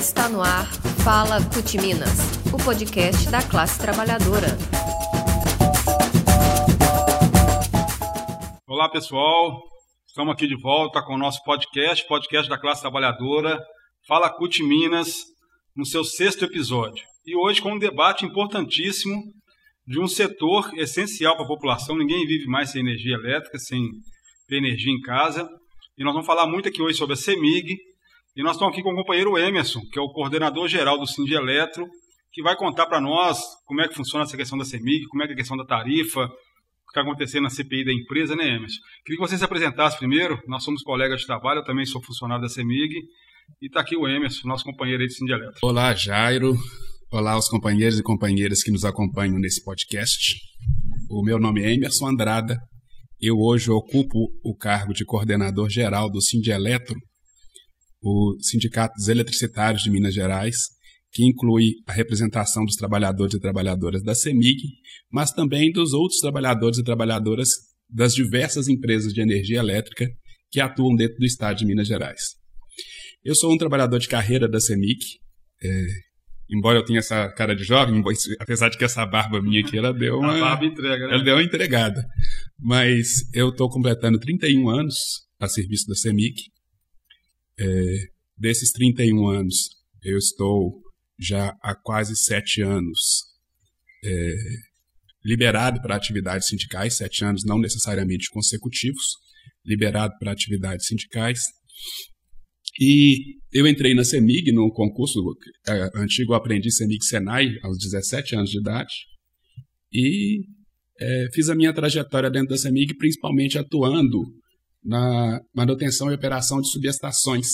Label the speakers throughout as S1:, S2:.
S1: Está no ar Fala CUT Minas, o podcast da classe trabalhadora.
S2: Olá pessoal, estamos aqui de volta com o nosso podcast, podcast da classe trabalhadora, Fala CUT Minas, no seu sexto episódio. E hoje com um debate importantíssimo de um setor essencial para a população. Ninguém vive mais sem energia elétrica, sem energia em casa. E nós vamos falar muito aqui hoje sobre a CEMIG, e nós estamos aqui com o companheiro Emerson, que é o coordenador geral do Cindy Eletro, que vai contar para nós como é que funciona essa questão da CEMIG, como é que é a questão da tarifa, o que está acontecendo na CPI da empresa, né, Emerson? Queria que você se apresentasse primeiro. Nós somos colegas de trabalho, eu também sou funcionário da CEMIG. E está aqui o Emerson, nosso companheiro aí do Cindy Eletro.
S3: Olá, Jairo. Olá aos companheiros e companheiras que nos acompanham nesse podcast. O meu nome é Emerson Andrada. Eu hoje ocupo o cargo de coordenador geral do Cindy Eletro, o Sindicato dos Eletricitários de Minas Gerais, que inclui a representação dos trabalhadores e trabalhadoras da CEMIG, mas também dos outros trabalhadores e trabalhadoras das diversas empresas de energia elétrica que atuam dentro do estado de Minas Gerais. Eu sou um trabalhador de carreira da CEMIG, é, embora eu tenha essa cara de jovem, apesar de que essa barba minha aqui, ela deu uma...
S2: A barba entrega, né?
S3: Ela deu uma entregada. Mas eu estou completando 31 anos a serviço da CEMIG, é, desses 31 anos, eu estou já há quase sete anos é, liberado para atividades sindicais, sete anos não necessariamente consecutivos, liberado para atividades sindicais. E eu entrei na CEMIG, no concurso é, antigo aprendiz CEMIG Senai, aos 17 anos de idade, e é, fiz a minha trajetória dentro da CEMIG, principalmente atuando na manutenção e operação de subestações.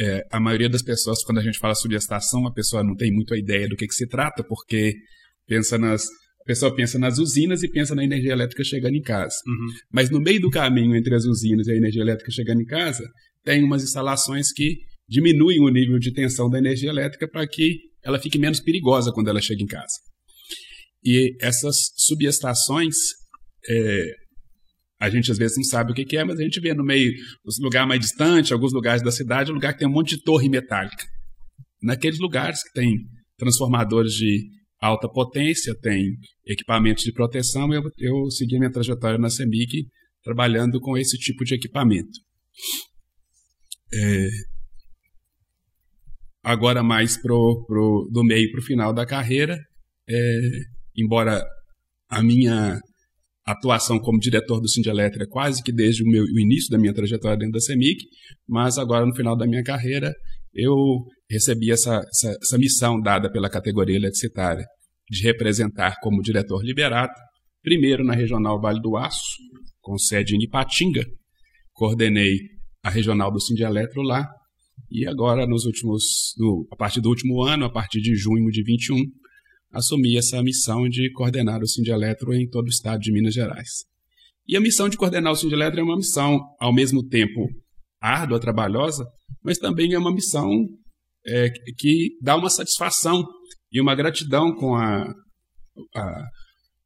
S3: É, a maioria das pessoas, quando a gente fala subestação, a pessoa não tem muito a ideia do que, que se trata, porque pensa nas, a pessoa pensa nas usinas e pensa na energia elétrica chegando em casa. Uhum. Mas no meio do caminho entre as usinas e a energia elétrica chegando em casa, tem umas instalações que diminuem o nível de tensão da energia elétrica para que ela fique menos perigosa quando ela chega em casa. E essas subestações, é, a gente às vezes não sabe o que, é, mas a gente vê no meio, nos lugares mais distantes, alguns lugares da cidade, um lugar que tem um monte de torre metálica. Naqueles lugares que tem transformadores de alta potência, tem equipamentos de proteção, eu, eu segui minha trajetória na CEMIG trabalhando com esse tipo de equipamento. É, agora mais pro, pro, do meio para o final da carreira, é, embora a minha atuação como diretor do Sindelétrica quase que desde o, meu, o início da minha trajetória dentro da CEMIC, mas agora no final da minha carreira eu recebi essa, essa, essa missão dada pela categoria eletricitária de representar como diretor liberado, primeiro na Regional Vale do Aço, com sede em Ipatinga, coordenei a regional do Sindeletro lá, e agora nos últimos, no, a partir do último ano, a partir de junho de 21, assumi essa missão de coordenar o Sindeletro em todo o estado de Minas Gerais. E a missão de coordenar o Sindeletro é uma missão, ao mesmo tempo, árdua, trabalhosa, mas também é uma missão é, que dá uma satisfação e uma gratidão com a, a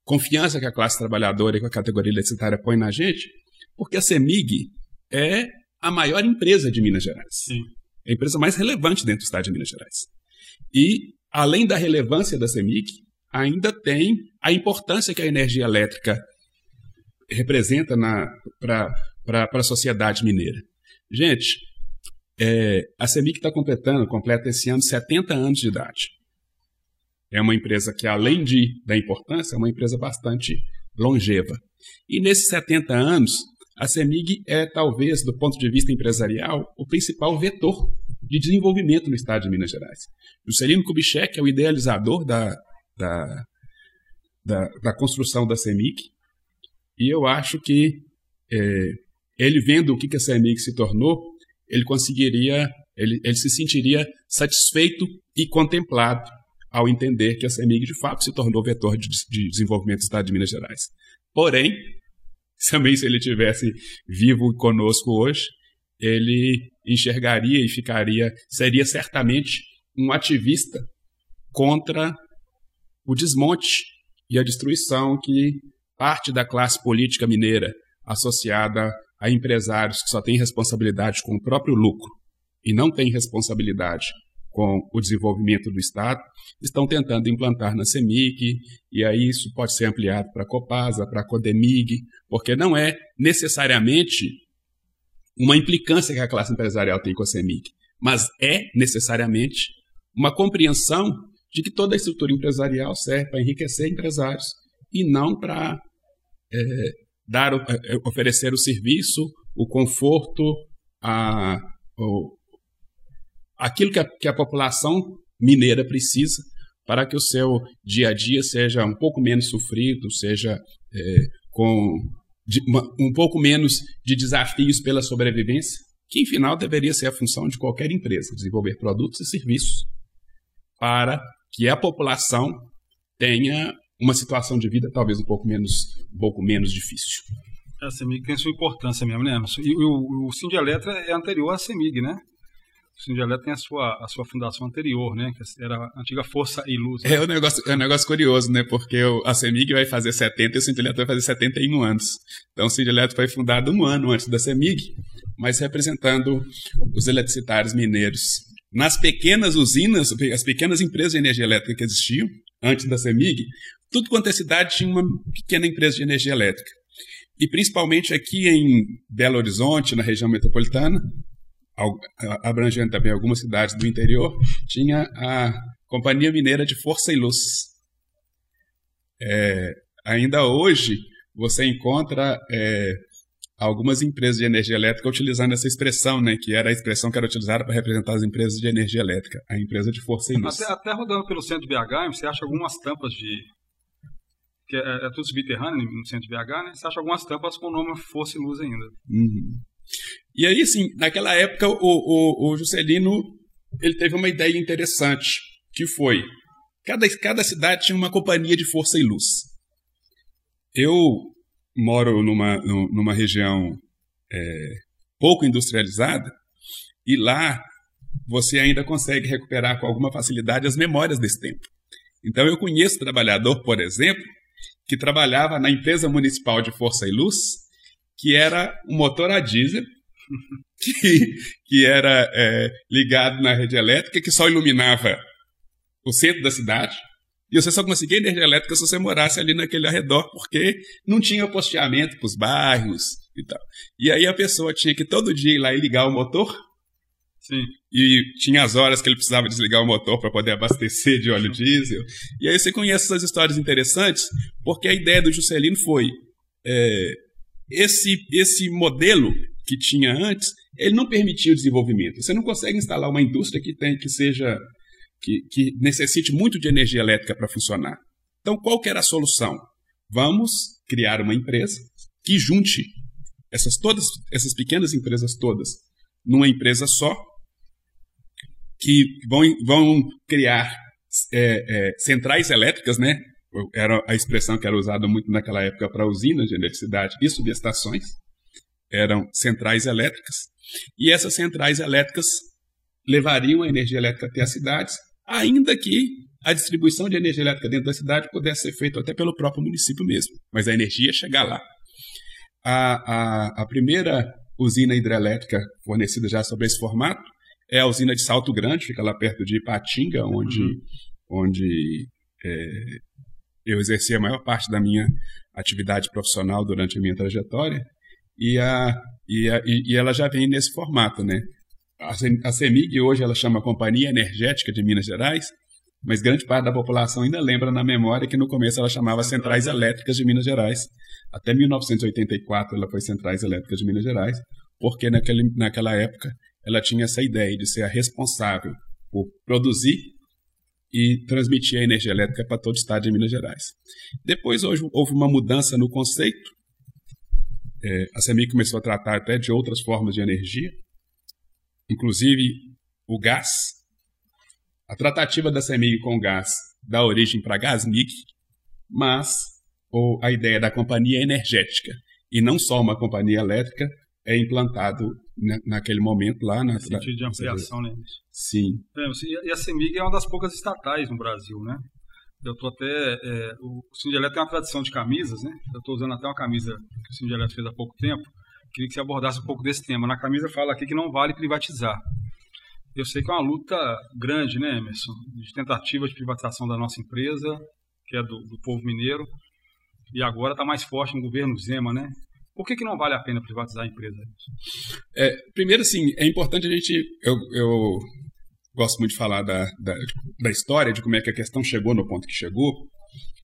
S3: confiança que a classe trabalhadora e com a categoria eletricitária põe na gente, porque a CEMIG é a maior empresa de Minas Gerais. Sim. É a empresa mais relevante dentro do estado de Minas Gerais. E além da relevância da CEMIG, ainda tem a importância que a energia elétrica representa para a sociedade mineira. Gente, é, a CEMIG está completando, completa esse ano 70 anos de idade. É uma empresa que, além de, da importância, é uma empresa bastante longeva. E nesses 70 anos, a CEMIG é, talvez, do ponto de vista empresarial, o principal vetor de desenvolvimento no estado de Minas Gerais. Juscelino Kubitschek é o idealizador da, da, da, da construção da CEMIC, e eu acho que é, ele vendo o que, que a CEMIC se tornou, ele conseguiria, ele, ele se sentiria satisfeito e contemplado ao entender que a CEMIG de fato se tornou vetor de, de desenvolvimento do Estado de Minas Gerais. Porém, também se ele tivesse vivo conosco hoje, ele enxergaria e ficaria, seria certamente um ativista contra o desmonte e a destruição que parte da classe política mineira, associada a empresários que só têm responsabilidade com o próprio lucro e não têm responsabilidade com o desenvolvimento do Estado, estão tentando implantar na CEMIG, e aí isso pode ser ampliado para a Copasa, para a Codemig, porque não é necessariamente uma implicância que a classe empresarial tem com a CEMIG, mas é necessariamente uma compreensão de que toda a estrutura empresarial serve para enriquecer empresários e não para é, dar, é, oferecer o serviço, o conforto, a, o, aquilo que a, que a população mineira precisa para que o seu dia a dia seja um pouco menos sofrido, seja é, com de, um pouco menos de desafios pela sobrevivência, que, em final, deveria ser a função de qualquer empresa, desenvolver produtos e serviços para que a população tenha uma situação de vida talvez um pouco menos, um pouco menos difícil.
S2: A CEMIG tem sua importância mesmo, né, Emerson? E o, o Sindialetra é anterior à CEMIG, né? O tem a sua, a sua fundação anterior, né? Que era a antiga Força e Luz.
S3: Né? É, um negócio, é um negócio curioso, né? Porque a CEMIG vai fazer 70 e o Sindialetra vai fazer 71 anos. Então o Sindialetra foi fundado um ano antes da CEMIG, mas representando os eletricitários mineiros. Nas pequenas usinas, as pequenas empresas de energia elétrica que existiam antes da CEMIG, tudo quanto é cidade tinha uma pequena empresa de energia elétrica. E principalmente aqui em Belo Horizonte, na região metropolitana, abrangendo também algumas cidades do interior, tinha a Companhia Mineira de Força e Luz. É, ainda hoje, você encontra é, algumas empresas de energia elétrica utilizando essa expressão, né, que era a expressão que era utilizada para representar as empresas de energia elétrica, a empresa de força e luz.
S2: Até, até rodando pelo centro de BH, você acha algumas tampas de, que é, é tudo subterrâneo no centro de BH, né? Você acha algumas tampas com o nome Força e Luz ainda.
S3: Uhum. E aí, assim, naquela época, o, o, o Juscelino ele teve uma ideia interessante, que foi, cada, cada cidade tinha uma companhia de força e luz. Eu moro numa, numa região é, pouco industrializada, e lá você ainda consegue recuperar com alguma facilidade as memórias desse tempo. Então eu conheço trabalhador, por exemplo, que trabalhava na empresa municipal de Força e Luz, que era um motor a diesel, que, que era é, ligado na rede elétrica, que só iluminava o centro da cidade. E você só conseguia energia elétrica se você morasse ali naquele arredor, porque não tinha posteamento para os bairros e tal. E aí a pessoa tinha que todo dia ir lá e ligar o motor
S2: Sim.
S3: E tinha as horas que ele precisava desligar o motor para poder abastecer de óleo diesel. E aí você conhece essas histórias interessantes, porque a ideia do Juscelino foi é, esse, esse modelo que tinha antes, ele não permitia o desenvolvimento. Você não consegue instalar uma indústria que tem que seja que, que necessite muito de energia elétrica para funcionar. Então, qual que era a solução? Vamos criar uma empresa que junte essas todas essas pequenas empresas todas numa empresa só que vão, vão criar é, é, centrais elétricas, né? Era a expressão que era usada muito naquela época para usinas de eletricidade e subestações. Eram centrais elétricas. E essas centrais elétricas levariam a energia elétrica até as cidades, ainda que a distribuição de energia elétrica dentro da cidade pudesse ser feita até pelo próprio município mesmo. Mas a energia chegar lá. A, a, a primeira usina hidrelétrica fornecida já sobre esse formato é a usina de Salto Grande, fica lá perto de Ipatinga, onde, uhum. onde é, eu exerci a maior parte da minha atividade profissional durante a minha trajetória, e, a, e, a, e ela já vem nesse formato, né? A CEMIG hoje ela chama Companhia Energética de Minas Gerais, mas grande parte da população ainda lembra na memória que no começo ela chamava Centrais Elétricas de Minas Gerais. Até 1984 ela foi Centrais Elétricas de Minas Gerais, porque naquele, naquela época ela tinha essa ideia de ser a responsável por produzir e transmitir a energia elétrica para todo o estado de Minas Gerais. Depois hoje, houve uma mudança no conceito. É, a CEMIG começou a tratar até de outras formas de energia, inclusive o gás. A tratativa da CEMIG com o gás dá origem para Gasmig, mas ou a ideia da companhia energética, e não só uma companhia elétrica, é implantado naquele momento lá. Na,
S2: sentido de ampliação, né?
S3: Sim.
S2: É, e a CEMIG é uma das poucas estatais no Brasil, né? Eu tô até. É, o Sindialeto tem uma tradição de camisas, né? Eu estou usando até uma camisa que o Sindialeto fez há pouco tempo. Queria que você abordasse um pouco desse tema. Na camisa fala aqui que não vale privatizar. Eu sei que é uma luta grande, né, Emerson? De tentativa de privatização da nossa empresa, que é do, do povo mineiro, e agora está mais forte no governo Zema, né? Por que, que não vale a pena privatizar a empresa?
S3: É, primeiro, assim, é importante a gente. Eu, eu gosto muito de falar da, da, da, história, de como é que a questão chegou no ponto que chegou.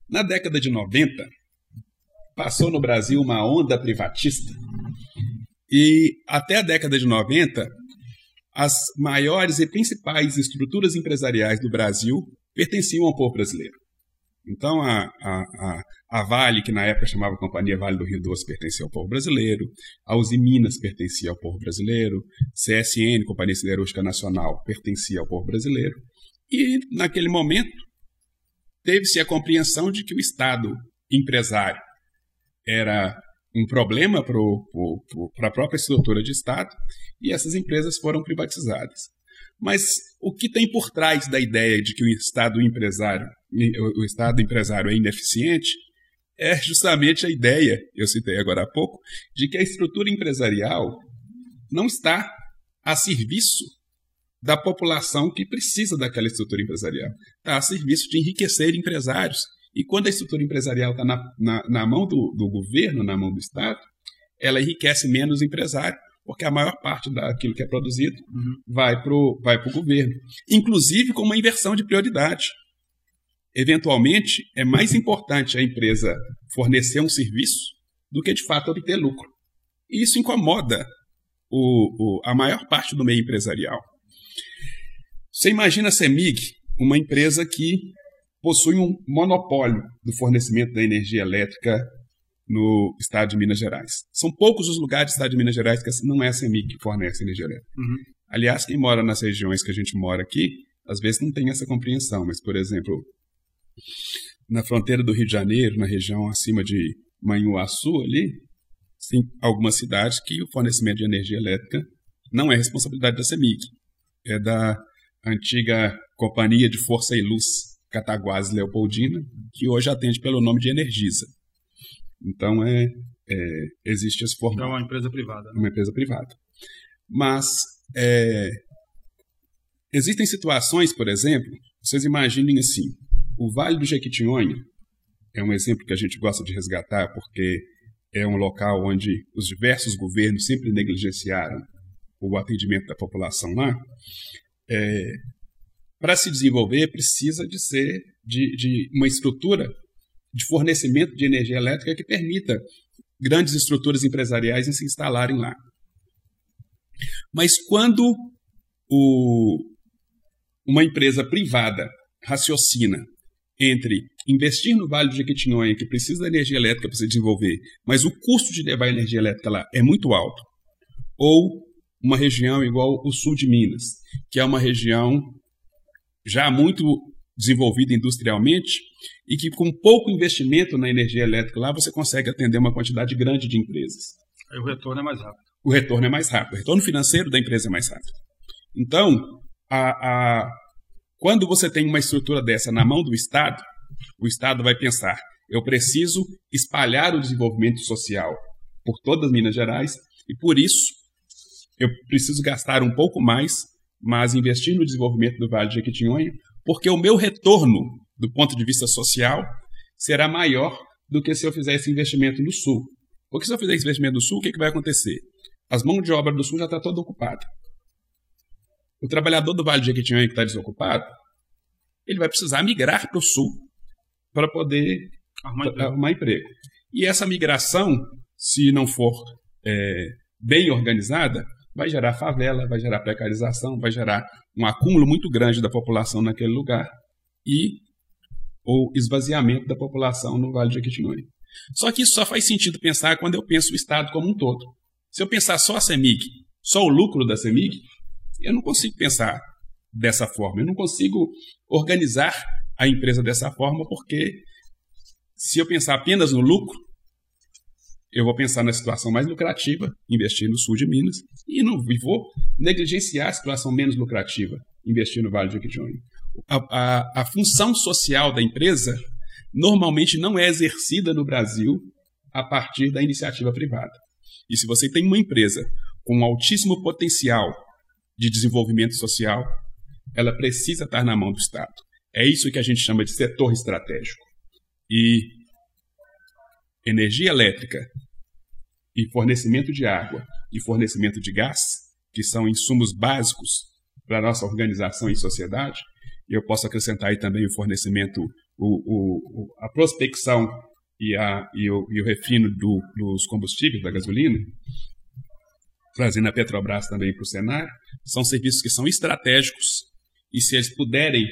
S3: Na década de 90, passou no Brasil uma onda privatista. E até a década de 90, as maiores e principais estruturas empresariais do Brasil pertenciam ao povo brasileiro. Então, a, a, a, Vale, que na época chamava Companhia Vale do Rio Doce, pertencia ao povo brasileiro. A Uzi Minas pertencia ao povo brasileiro. CSN, Companhia Siderúrgica Nacional, pertencia ao povo brasileiro. E, naquele momento, teve-se a compreensão de que o Estado empresário era um problema para a própria estrutura de Estado e essas empresas foram privatizadas. Mas o que tem por trás da ideia de que o Estado empresário, o Estado empresário é ineficiente é justamente a ideia, eu citei agora há pouco, de que a estrutura empresarial não está a serviço da população que precisa daquela estrutura empresarial. Está a serviço de enriquecer empresários. E quando a estrutura empresarial está na, na, na, mão do, do governo, na mão do Estado, ela enriquece menos empresário porque a maior parte daquilo que é produzido uhum. vai para o vai o governo. Inclusive com uma inversão de prioridade. Eventualmente, é mais importante a empresa fornecer um serviço do que de fato obter lucro. E isso incomoda o, o, a maior parte do meio empresarial. Você imagina a CEMIG, uma empresa que possui um monopólio do fornecimento da energia elétrica no estado de Minas Gerais. São poucos os lugares do estado de Minas Gerais que não é a CEMIG que fornece energia elétrica. Uhum. Aliás, quem mora nas regiões que a gente mora aqui, às vezes não tem essa compreensão, mas, por exemplo, na fronteira do Rio de Janeiro, na região acima de Manhuaçu, ali, tem algumas cidades que o fornecimento de energia elétrica não é responsabilidade da CEMIG, é da antiga Companhia de Força e Luz Cataguases Leopoldina, que hoje atende pelo nome de Energisa. Então, é, é, existe esse formato.
S2: É uma empresa privada.
S3: Né? Uma empresa privada. Mas é, existem situações, por exemplo, vocês imaginem assim, o Vale do Jequitinhonha é um exemplo que a gente gosta de resgatar porque é um local onde os diversos governos sempre negligenciaram o atendimento da população lá. É, para se desenvolver, precisa de ser de, de uma estrutura de fornecimento de energia elétrica que permita grandes estruturas empresariais em se instalarem lá. Mas quando o, uma empresa privada raciocina entre investir no Vale do Jequitinhonha, que precisa da energia elétrica para se desenvolver, mas o custo de levar energia elétrica lá é muito alto, ou uma região igual o sul de Minas, que é uma região já muito desenvolvida industrialmente e que com pouco investimento na energia elétrica lá você consegue atender uma quantidade grande de empresas.
S2: Aí o retorno é mais rápido.
S3: O retorno é mais rápido. O retorno financeiro da empresa é mais rápido. Então, a, a, quando você tem uma estrutura dessa na mão do Estado, o Estado vai pensar: eu preciso espalhar o desenvolvimento social por todas Minas Gerais e por isso eu preciso gastar um pouco mais, mas investir no desenvolvimento do Vale de Jequitinhonha porque o meu retorno, do ponto de vista social, será maior do que se eu fizer esse investimento no Sul. Porque se eu fizer esse investimento no Sul, o que, que vai acontecer? As mãos de obra do Sul já estão tá toda ocupada. O trabalhador do Vale de Jequitinhonha que está desocupado, ele vai precisar migrar para o Sul para poder arrumar emprego. arrumar emprego. E essa migração, se não for é, bem organizada, vai gerar favela, vai gerar precarização, vai gerar um acúmulo muito grande da população naquele lugar e o esvaziamento da população no Vale de Jequitinhonha. Só que isso só faz sentido pensar quando eu penso o Estado como um todo. Se eu pensar só a CEMIG, só o lucro da CEMIG, eu não consigo pensar dessa forma. Eu não consigo organizar a empresa dessa forma, porque se eu pensar apenas no lucro, eu vou pensar na situação mais lucrativa, investir no sul de Minas, e não e vou negligenciar a situação menos lucrativa, investir no Vale do Jequitinhonha. A, a, a função social da empresa normalmente não é exercida no Brasil a partir da iniciativa privada. E se você tem uma empresa com um altíssimo potencial de desenvolvimento social, ela precisa estar na mão do Estado. É isso que a gente chama de setor estratégico. E energia elétrica e fornecimento de água e fornecimento de gás, que são insumos básicos para a nossa organização e sociedade, eu posso acrescentar aí também o fornecimento, o, o, a prospecção e, a, e, o, e o refino do, dos combustíveis, da gasolina, trazendo a Petrobras também para o cenário, são serviços que são estratégicos e se eles puderem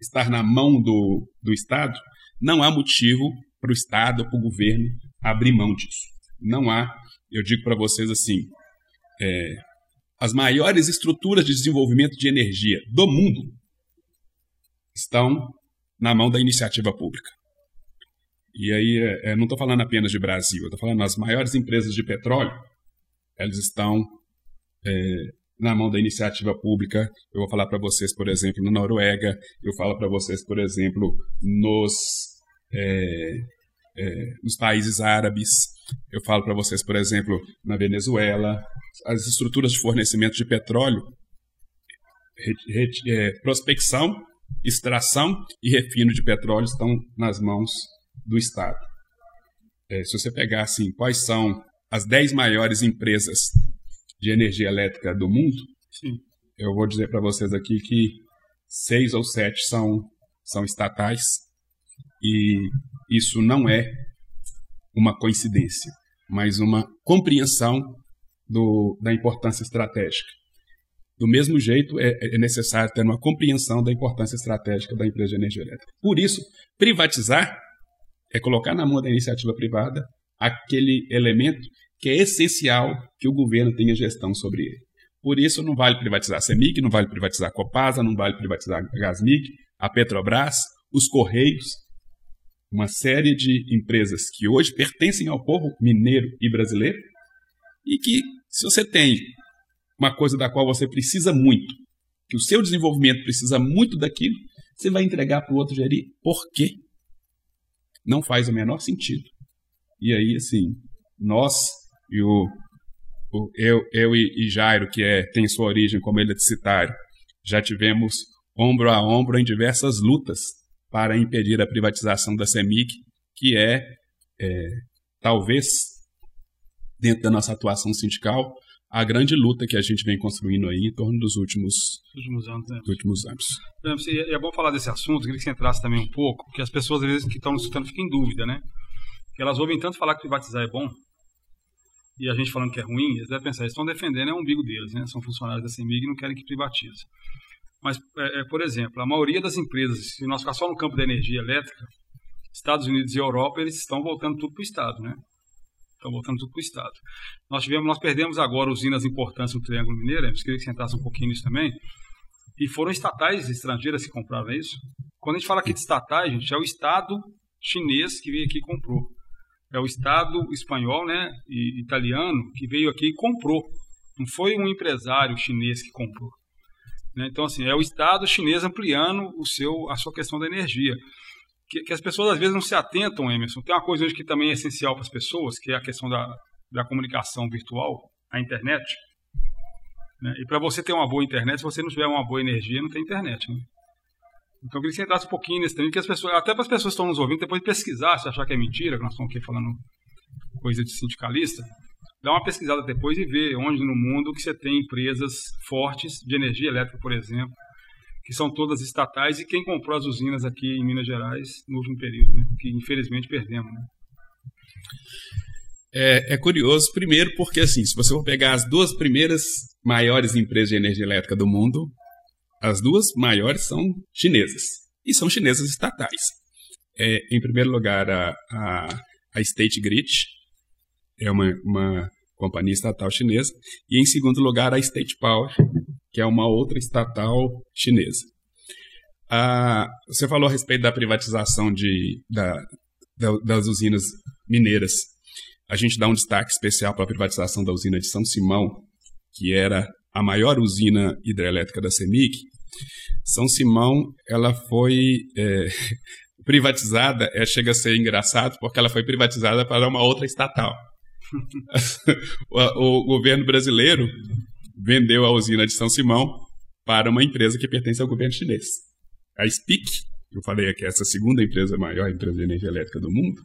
S3: estar na mão do, do Estado, não há motivo para o Estado ou para o governo abrir mão disso. Não há, eu digo para vocês assim, é, as maiores estruturas de desenvolvimento de energia do mundo estão na mão da iniciativa pública. E aí, é, é não estou falando apenas de Brasil, estou falando as maiores empresas de petróleo, elas estão é, na mão da iniciativa pública. Eu vou falar para vocês, por exemplo, na Noruega, eu falo para vocês, por exemplo, nos, é, é, nos países árabes, eu falo para vocês, por exemplo, na Venezuela. As estruturas de fornecimento de petróleo, é, prospecção, extração e refino de petróleo estão nas mãos do Estado. É, se você pegar assim, quais são as 10 maiores empresas de energia elétrica do mundo, Sim. eu vou dizer para vocês aqui que seis ou sete são, são estatais e isso não é uma coincidência, mas uma compreensão do, da importância estratégica. Do mesmo jeito, é, é necessário ter uma compreensão da importância estratégica da empresa de energia elétrica. Por isso, privatizar é colocar na mão da iniciativa privada aquele elemento que é essencial que o governo tenha gestão sobre ele. Por isso, não vale privatizar a CEMIG, não vale privatizar a Copasa, não vale privatizar a Gasmig, a Petrobras, os Correios, uma série de empresas que hoje pertencem ao povo mineiro e brasileiro e que, se você tem uma coisa da qual você precisa muito, que o seu desenvolvimento precisa muito daquilo, você vai entregar para o outro gerir. Por quê? Não faz o menor sentido. E aí, assim, nós e o, o eu, eu e, e, Jairo, que é, tem sua origem como eletricitário, já tivemos ombro a ombro em diversas lutas para impedir a privatização da CEMIG, que é, é talvez, dentro da nossa atuação sindical, a grande luta que a gente vem construindo aí em torno dos últimos,
S2: últimos anos. Né?
S3: últimos anos.
S2: É, é bom falar desse assunto, queria que você entrasse também um pouco, porque as pessoas, às vezes, que estão nos escutando ficam em dúvida, né? Porque elas ouvem tanto falar que privatizar é bom, e a gente falando que é ruim, eles devem pensar, eles estão defendendo é o umbigo deles, né? São funcionários da CEMIG e não querem que privatize. Mas, é, é, por exemplo, a maioria das empresas, se nós ficar só no campo da energia elétrica, Estados Unidos e Europa, eles estão voltando tudo para o Estado, né? Estão voltando tudo para o Estado. Nós tivemos, nós perdemos agora usinas importantes no Triângulo Mineiro, eu queria que você entrasse um pouquinho nisso também, e foram estatais estrangeiras que compraram isso. Quando a gente fala aqui de estatais, gente, é o Estado chinês que veio aqui e comprou. É o Estado espanhol né, e italiano que veio aqui e comprou. Não foi um empresário chinês que comprou. Né? Então, assim, é o Estado chinês ampliando o seu, a sua questão da energia. Que, que, as pessoas às vezes não se atentam, Emerson. Tem uma coisa hoje que também é essencial para as pessoas, que é a questão da, da comunicação virtual, a internet. Né? E para você ter uma boa internet, se você não tiver uma boa energia, não tem internet. Né? Então eu queria que você entrasse um pouquinho nesse também, que as pessoas, até para as pessoas que estão nos ouvindo, depois de pesquisar, se achar que é mentira, que nós estamos aqui falando coisa de sindicalista, dá uma pesquisada depois e ver onde no mundo que você tem empresas fortes de energia elétrica, por exemplo, que são todas estatais e quem comprou as usinas aqui em Minas Gerais no último período, né? que infelizmente perdemos. Né?
S3: É, é, curioso, primeiro, porque assim, se você for pegar as duas primeiras maiores empresas de energia elétrica do mundo, as duas maiores são chinesas, e são chinesas estatais. É, em primeiro lugar, a, a, a State Grid, é uma, uma companhia estatal chinesa, e em segundo lugar, a State Power, que é uma outra estatal chinesa. Ah, você falou a respeito da privatização de, da, da, das usinas mineiras. A gente dá um destaque especial para a privatização da usina de São Simão, que era a maior usina hidrelétrica da CEMIG. São Simão, ela foi é, privatizada, é, chega a ser engraçado, porque ela foi privatizada para uma outra estatal. o, o, governo brasileiro vendeu a usina de São Simão para uma empresa que pertence ao governo chinês. A SPIC, eu falei aqui, essa segunda empresa, maior empresa de energia elétrica do mundo,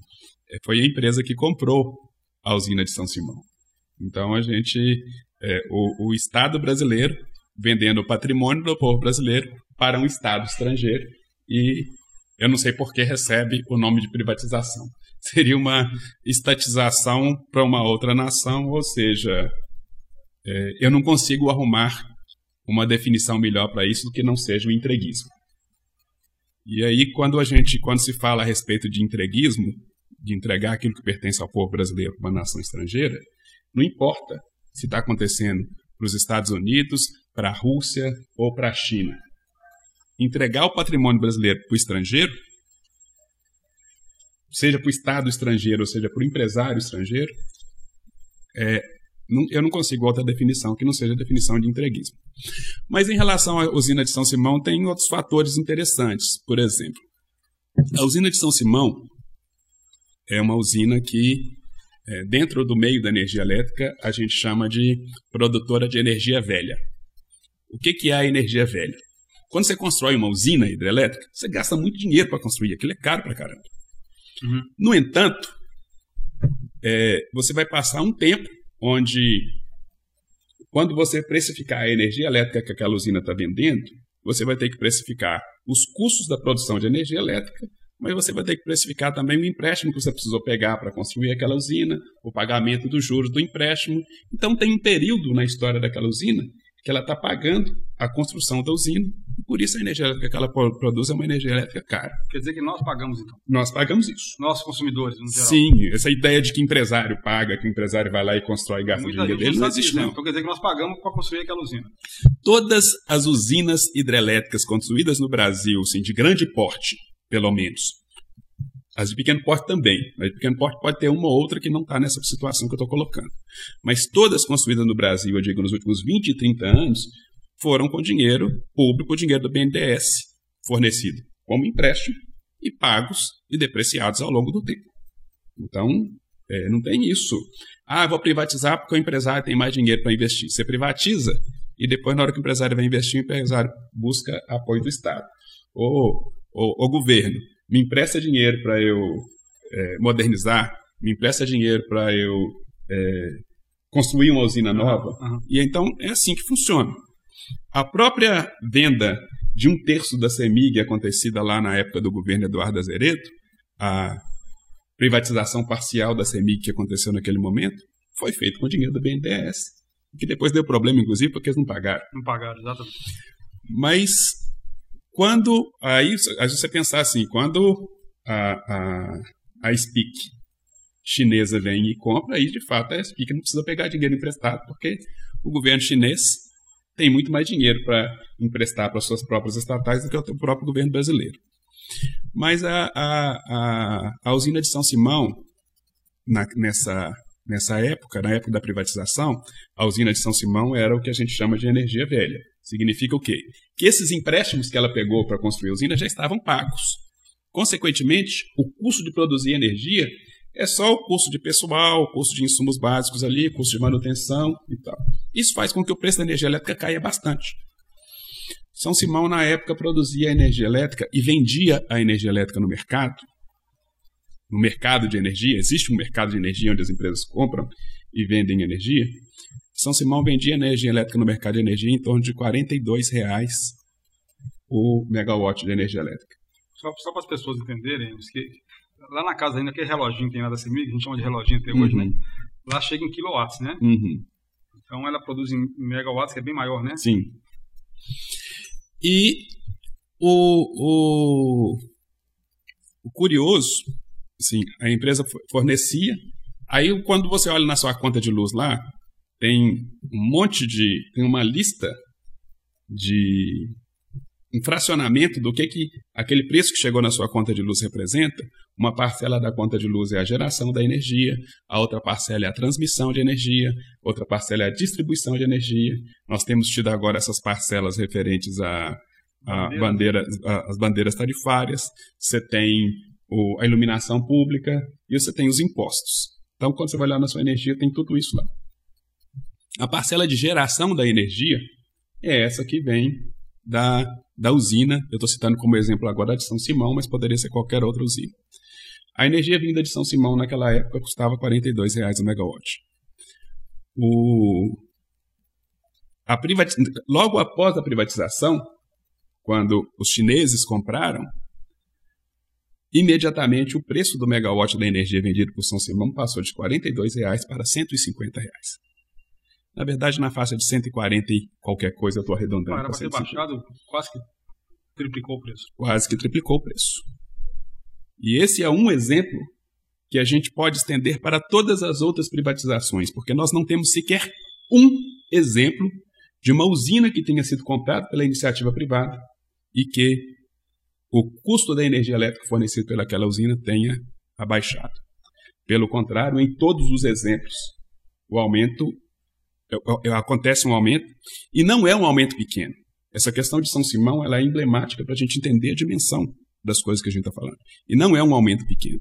S3: eh, foi a empresa que comprou a usina de São Simão. Então a gente, é, o, o Estado brasileiro vendendo o patrimônio do povo brasileiro para um Estado estrangeiro e eu não sei por que recebe o nome de privatização. Seria uma estatização para uma outra nação, ou seja, é, eu não consigo arrumar uma definição melhor para isso do que não seja o entreguismo. E aí, quando a gente, quando se fala a respeito de entreguismo, de entregar aquilo que pertence ao povo brasileiro para uma nação estrangeira, não importa se está acontecendo para os Estados Unidos, para a Rússia ou para a China. Entregar o patrimônio brasileiro para o estrangeiro, seja para o Estado estrangeiro ou seja para o empresário estrangeiro, é, não, eu não consigo outra definição que não seja a definição de entreguismo. Mas em relação à usina de São Simão, tem outros fatores interessantes. Por exemplo, a usina de São Simão é uma usina que, é, dentro do meio da energia elétrica, a gente chama de produtora de energia velha. O que, que é a energia velha? Quando você constrói uma usina hidrelétrica, você gasta muito dinheiro para construir, aquilo é caro para caramba. Uhum. No entanto, é, você vai passar um tempo onde, quando você precificar a energia elétrica que aquela usina está vendendo, você vai ter que precificar os custos da produção de energia elétrica, mas você vai ter que precificar também o empréstimo que você precisou pegar para construir aquela usina, o pagamento dos juros do empréstimo. Então, tem um período na história daquela usina que ela está pagando a construção da usina, por isso a energia elétrica que ela produz é uma energia elétrica cara.
S2: Quer dizer que nós pagamos, então?
S3: Nós pagamos isso.
S2: Nós, consumidores, no geral.
S3: Sim, essa ideia de que empresário paga, que o empresário vai lá e constrói e gasta o dinheiro dele, não existe, não.
S2: Então quer dizer que nós pagamos para construir aquela usina.
S3: Todas as usinas hidrelétricas construídas no Brasil, assim, de grande porte, pelo menos, as de pequeno porte também. As de pequeno porte pode ter uma ou outra que não está nessa situação que eu estou colocando. Mas todas construídas no Brasil, eu digo, nos últimos 20 e 30 anos, foram com dinheiro público, dinheiro do BNDES, fornecido como empréstimo e pagos e depreciados ao longo do tempo. Então, é, não tem isso. Ah, vou privatizar porque o empresário tem mais dinheiro para investir. Você privatiza e depois, na hora que o empresário vai investir, o empresário busca apoio do Estado. Ou o governo me empresta dinheiro para eu é, modernizar, me empresta dinheiro para eu é, construir uma usina nova. Uhum. E então é assim que funciona. A própria venda de um terço da CEMIG acontecida lá na época do governo Eduardo Azeredo, a privatização parcial da CEMIG que aconteceu naquele momento, foi feita com dinheiro do BNDES, que depois deu problema, inclusive, porque eles não pagaram.
S2: Não pagaram, exatamente.
S3: Mas quando, aí, a você pensar assim, quando a, a, a SPIC chinesa vem e compra, aí de fato a SPIC não precisa pegar dinheiro emprestado, porque o governo chinês tem muito mais dinheiro para emprestar para suas próprias estatais do que o próprio governo brasileiro. Mas a, a, a, a usina de São Simão, na, nessa, nessa época, na época da privatização, a usina de São Simão era o que a gente chama de energia velha. Significa o quê? Que esses empréstimos que ela pegou para construir a usina já estavam pagos. Consequentemente, o custo de produzir energia é só o custo de pessoal, o custo de insumos básicos ali, custo de manutenção e tal. Isso faz com que o preço da energia elétrica caia bastante. São Simão, na época, produzia energia elétrica e vendia a energia elétrica no mercado. No mercado de energia, existe um mercado de energia onde as empresas compram e vendem energia. São Simão vendia energia elétrica no mercado de energia em torno de 42 reais o megawatt de energia elétrica.
S2: Só, só para as pessoas entenderem, que lá na casa ainda, aquele reloginho que tem lá da CEMIG, a gente chama de reloginho até hoje, né? uhum. né? Lá chega em quilowatts, né?
S3: Uhum.
S2: Então ela produz em megawatts, que é bem maior, né?
S3: Sim. E o, o, o curioso, assim, a empresa fornecia, aí quando você olha na sua conta de luz lá, tem um monte de. tem uma lista de um fracionamento do que, que aquele preço que chegou na sua conta de luz representa. Uma parcela da conta de luz é a geração da energia, a outra parcela é a transmissão de energia, outra parcela é a distribuição de energia. Nós temos tido agora essas parcelas referentes a, a bandeira, a, as bandeiras tarifárias, você tem o, a iluminação pública e você tem os impostos. Então, quando você vai olhar na sua energia, tem tudo isso lá. A parcela de geração da energia é essa que vem da, da usina. Eu estou citando como exemplo agora a de São Simão, mas poderia ser qualquer outra usina. A energia vinda de São Simão naquela época custava 42 reais o megawatt. O, a privatiz... Logo após a privatização, quando os chineses compraram, imediatamente o preço do megawatt da energia vendida por São Simão passou de 42 reais para R$ 150. Na verdade, na faixa de 140 e qualquer coisa, eu estou arredondando.
S2: Para ter baixado, quase que triplicou o preço.
S3: Quase que triplicou o preço. E esse é um exemplo que a gente pode estender para todas as outras privatizações, porque nós não temos sequer um exemplo de uma usina que tenha sido comprada pela iniciativa privada e que o custo da energia elétrica fornecida pelaquela usina tenha abaixado. Pelo contrário, em todos os exemplos, o aumento acontece um aumento e não é um aumento pequeno. Essa questão de São Simão ela é emblemática para a gente entender a dimensão das coisas que a gente está falando. E não é um aumento pequeno.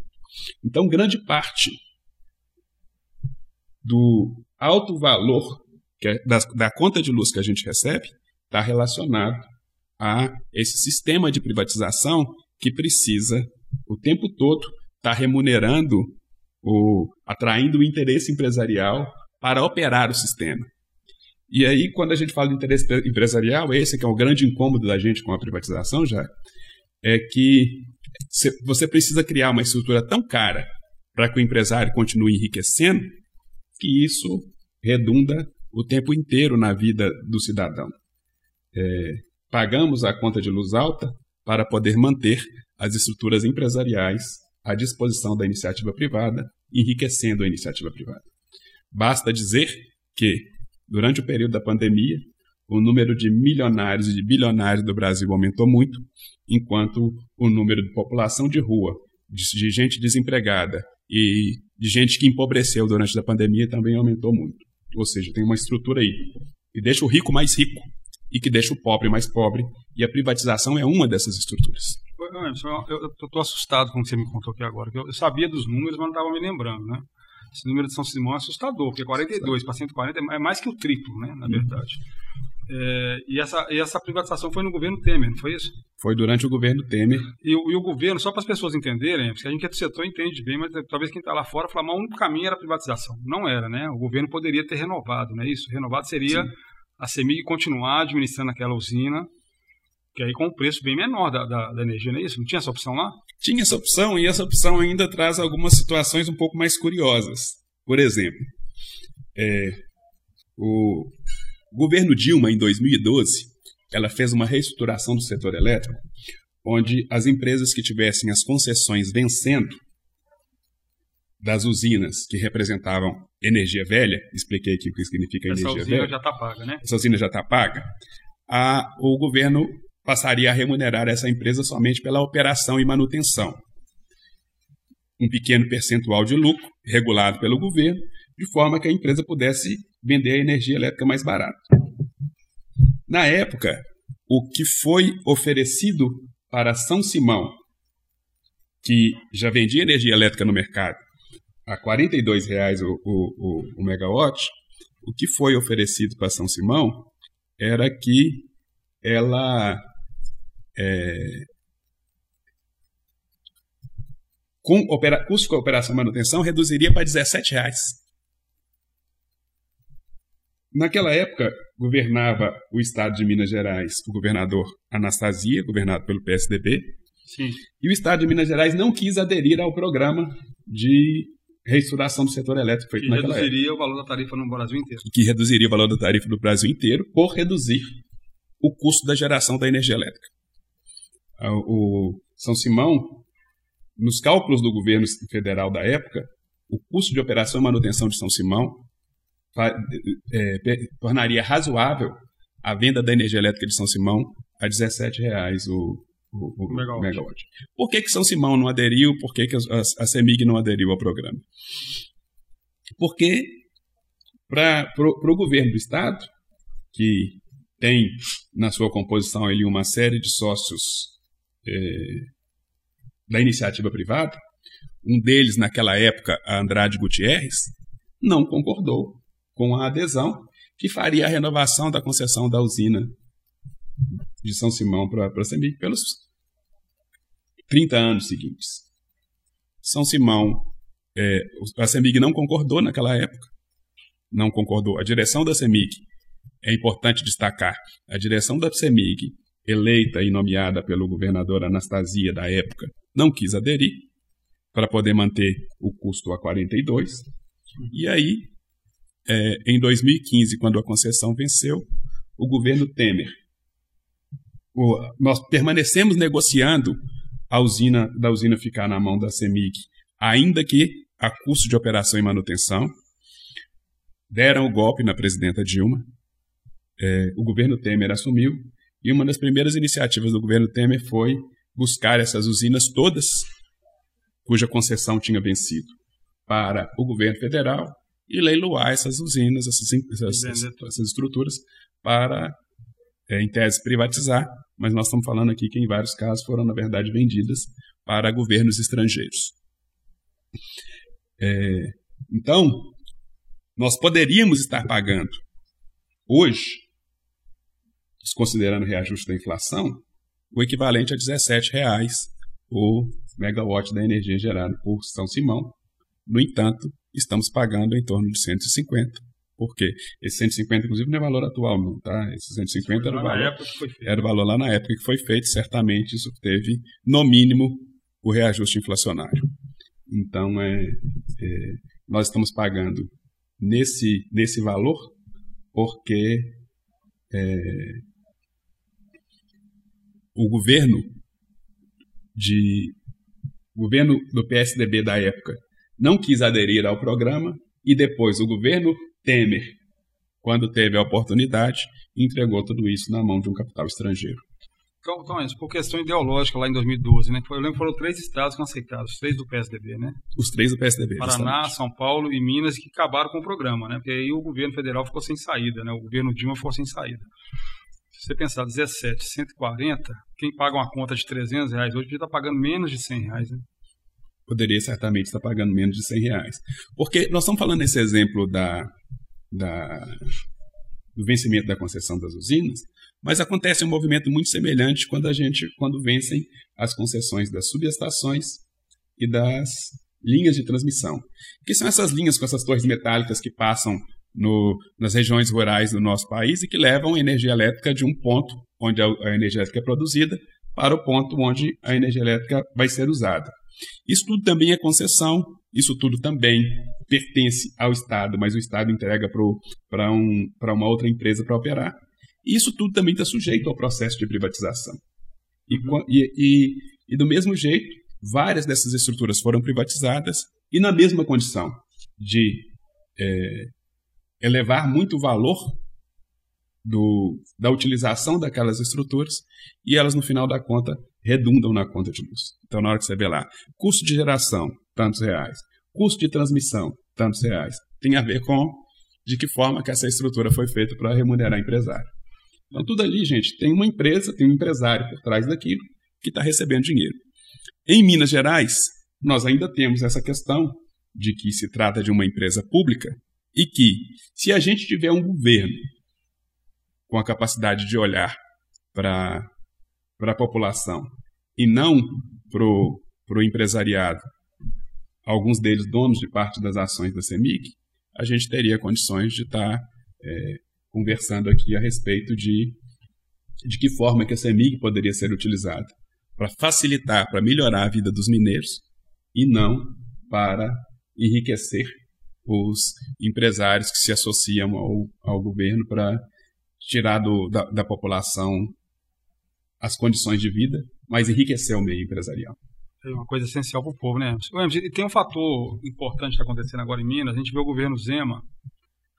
S3: Então, grande parte do alto valor é da, da conta de luz que a gente recebe está relacionado a esse sistema de privatização que precisa o tempo todo estar tá remunerando, o, atraindo o interesse empresarial para operar o sistema. E aí, quando a gente fala de interesse empresarial, esse que é o grande incômodo da gente com a privatização já, é que você precisa criar uma estrutura tão cara para que o empresário continue enriquecendo, que isso redunda o tempo inteiro na vida do cidadão. É, pagamos a conta de luz alta para poder manter as estruturas empresariais à disposição da iniciativa privada, enriquecendo a iniciativa privada. Basta dizer que, durante o período da pandemia, o número de milionários e de bilionários do Brasil aumentou muito, enquanto o número de população de rua, de, gente desempregada e de gente que empobreceu durante a pandemia também aumentou muito. Ou seja, tem uma estrutura aí que deixa o rico mais rico e que deixa o pobre mais pobre, e a privatização é uma dessas estruturas.
S2: Eu estou assustado com o que você me contou aqui agora. Eu sabia dos números, mas não estava me lembrando, né? Esse número de São Simão é assustador, porque 42 para 140 é mais que o triplo, né, na verdade. É, e, essa, e essa privatização foi no governo Temer, não foi isso?
S3: Foi durante o governo Temer.
S2: E, e o governo, só para as pessoas entenderem, porque a gente que é do setor entende bem, mas talvez quem está lá fora fala, mas o único caminho era a privatização. Não era, né? O governo poderia ter renovado, não é isso? Renovado seria Sim. a CEMIG continuar administrando aquela usina, que aí com um preço bem menor da, da, da, energia, não é isso? Não tinha essa opção lá?
S3: Tinha essa opção, e essa opção ainda traz algumas situações um pouco mais curiosas. Por exemplo, é, o governo Dilma, em 2012, ela fez uma reestruturação do setor elétrico, onde as empresas que tivessem as concessões vencendo das usinas que representavam energia velha, expliquei aqui o que significa
S2: Essa
S3: energia
S2: velha.
S3: Essa usina
S2: já está paga, né?
S3: Essa usina já está paga. A, o governo passaria a remunerar essa empresa somente pela operação e manutenção. Um pequeno percentual de lucro, regulado pelo governo, de forma que a empresa pudesse vender a energia elétrica mais barata. Na época, o que foi oferecido para São Simão, que já vendia energia elétrica no mercado a 42 reais o, o, o, o megawatt, o que foi oferecido para São Simão era que ela é, com opera, custo com operação e manutenção reduziria para 17 reais. Naquela época, governava o estado de Minas Gerais o governador Anastasia, governado pelo PSDB.
S2: Sim.
S3: E o estado de Minas Gerais não quis aderir ao programa de reestruturação do setor elétrico feito
S2: que
S3: naquela
S2: reduziria
S3: época.
S2: o valor da tarifa no Brasil inteiro.
S3: Que reduziria o valor da tarifa no Brasil inteiro por reduzir o custo da geração da energia elétrica. O São Simão, nos cálculos do governo federal da época, o custo de operação e manutenção de São Simão é, tornaria razoável a venda da energia elétrica de São Simão a R$ 17,00 o, o, o megawatt. megawatt. Por que, que São Simão não aderiu? Por que, que a, a CEMIG não aderiu ao programa? Porque para o governo do Estado, que tem na sua composição ali uma série de sócios da iniciativa privada, um deles naquela época, a Andrade Gutierrez, não concordou com a adesão que faria a renovação da concessão da usina de São Simão para a CEMIG pelos 30 anos seguintes. São Simão, é, a CEMIG não concordou naquela época, não concordou. A direção da CEMIG, é importante destacar, a direção da CEMIG, eleita e nomeada pelo governador Anastasia da época, não quis aderir para poder manter o custo a 42. E aí, é, em 2015, quando a concessão venceu, o governo Temer, o, nós permanecemos negociando a usina da usina ficar na mão da CEMIG, ainda que a custo de operação e manutenção, deram o golpe na presidenta Dilma, é, o governo Temer assumiu, e uma das primeiras iniciativas do governo Temer foi buscar essas usinas todas cuja concessão tinha vencido para o governo federal e leiloar essas usinas, essas, essas, essas estruturas, para, é, em tese, privatizar, mas nós estamos falando aqui que em vários casos foram, na verdade, vendidas para governos estrangeiros. É, então, nós poderíamos estar pagando. Hoje, desconsiderando o reajuste da inflação, o equivalente a 17 reais o megawatt da energia gerada por São Simão. No entanto, estamos pagando em torno de 150. Por quê? Esse 150, inclusive, não é valor atual, não, tá? Esse 150 era o, valor, era o valor lá na época que foi feito, certamente isso teve, no mínimo, o reajuste inflacionário. Então, é, é nós estamos pagando nesse, nesse valor porque é, o governo de o governo do PSDB da época não quis aderir ao programa e depois o governo Temer, quando teve a oportunidade, entregou tudo isso na mão de um capital estrangeiro.
S2: Então, então é por questão ideológica lá em 2012, né? Eu lembro que foram três estados que aceitados, os três do PSDB, né?
S3: Os três do PSDB.
S2: Paraná, justamente. São Paulo e Minas que acabaram com o programa, né? Porque aí o governo federal ficou sem saída, né? O governo Dilma ficou sem saída. Se você pensar 17, 140, quem paga uma conta de 300 reais hoje está pagando menos de 100 reais, né?
S3: Poderia certamente estar pagando menos de 100 reais. Porque nós estamos falando nesse exemplo da, da, do vencimento da concessão das usinas, mas acontece um movimento muito semelhante quando a gente quando vencem as concessões das subestações e das linhas de transmissão. Que são essas linhas com essas torres metálicas que passam no, nas regiões rurais do nosso país e que levam energia elétrica de um ponto onde a, a energia elétrica é produzida para o ponto onde a energia elétrica vai ser usada. Isso tudo também é concessão, isso tudo também pertence ao Estado, mas o Estado entrega para um, uma outra empresa para operar. Isso tudo também está sujeito ao processo de privatização. E, uhum. e, e, e, do mesmo jeito, várias dessas estruturas foram privatizadas e na mesma condição de é, elevar muito o valor do, da utilização daquelas estruturas e elas, no final da conta, redundam na conta de luz. Então, na hora que você vê lá, custo de geração, tantos reais, custo de transmissão, tantos reais, tem a ver com de que forma que essa estrutura foi feita para remunerar empresário. Então, tudo ali, gente, tem uma empresa, tem um empresário por trás daquilo que está recebendo dinheiro. Em Minas Gerais, nós ainda temos essa questão de que se trata de uma empresa pública e que, se a gente tiver um governo com a capacidade de olhar para a população e não para o empresariado, alguns deles donos de parte das ações da CEMIG, a gente teria condições de estar tá, é, conversando aqui a respeito de, de que forma que a CEMIG poderia ser utilizada para facilitar, para melhorar a vida dos mineiros e não para enriquecer os empresários que se associam ao, ao governo para tirar do, da, da população as condições de vida, mas enriquecer o meio empresarial.
S2: É uma coisa essencial para o povo, né? E tem um fator importante que está acontecendo agora em Minas. A gente vê o governo Zema,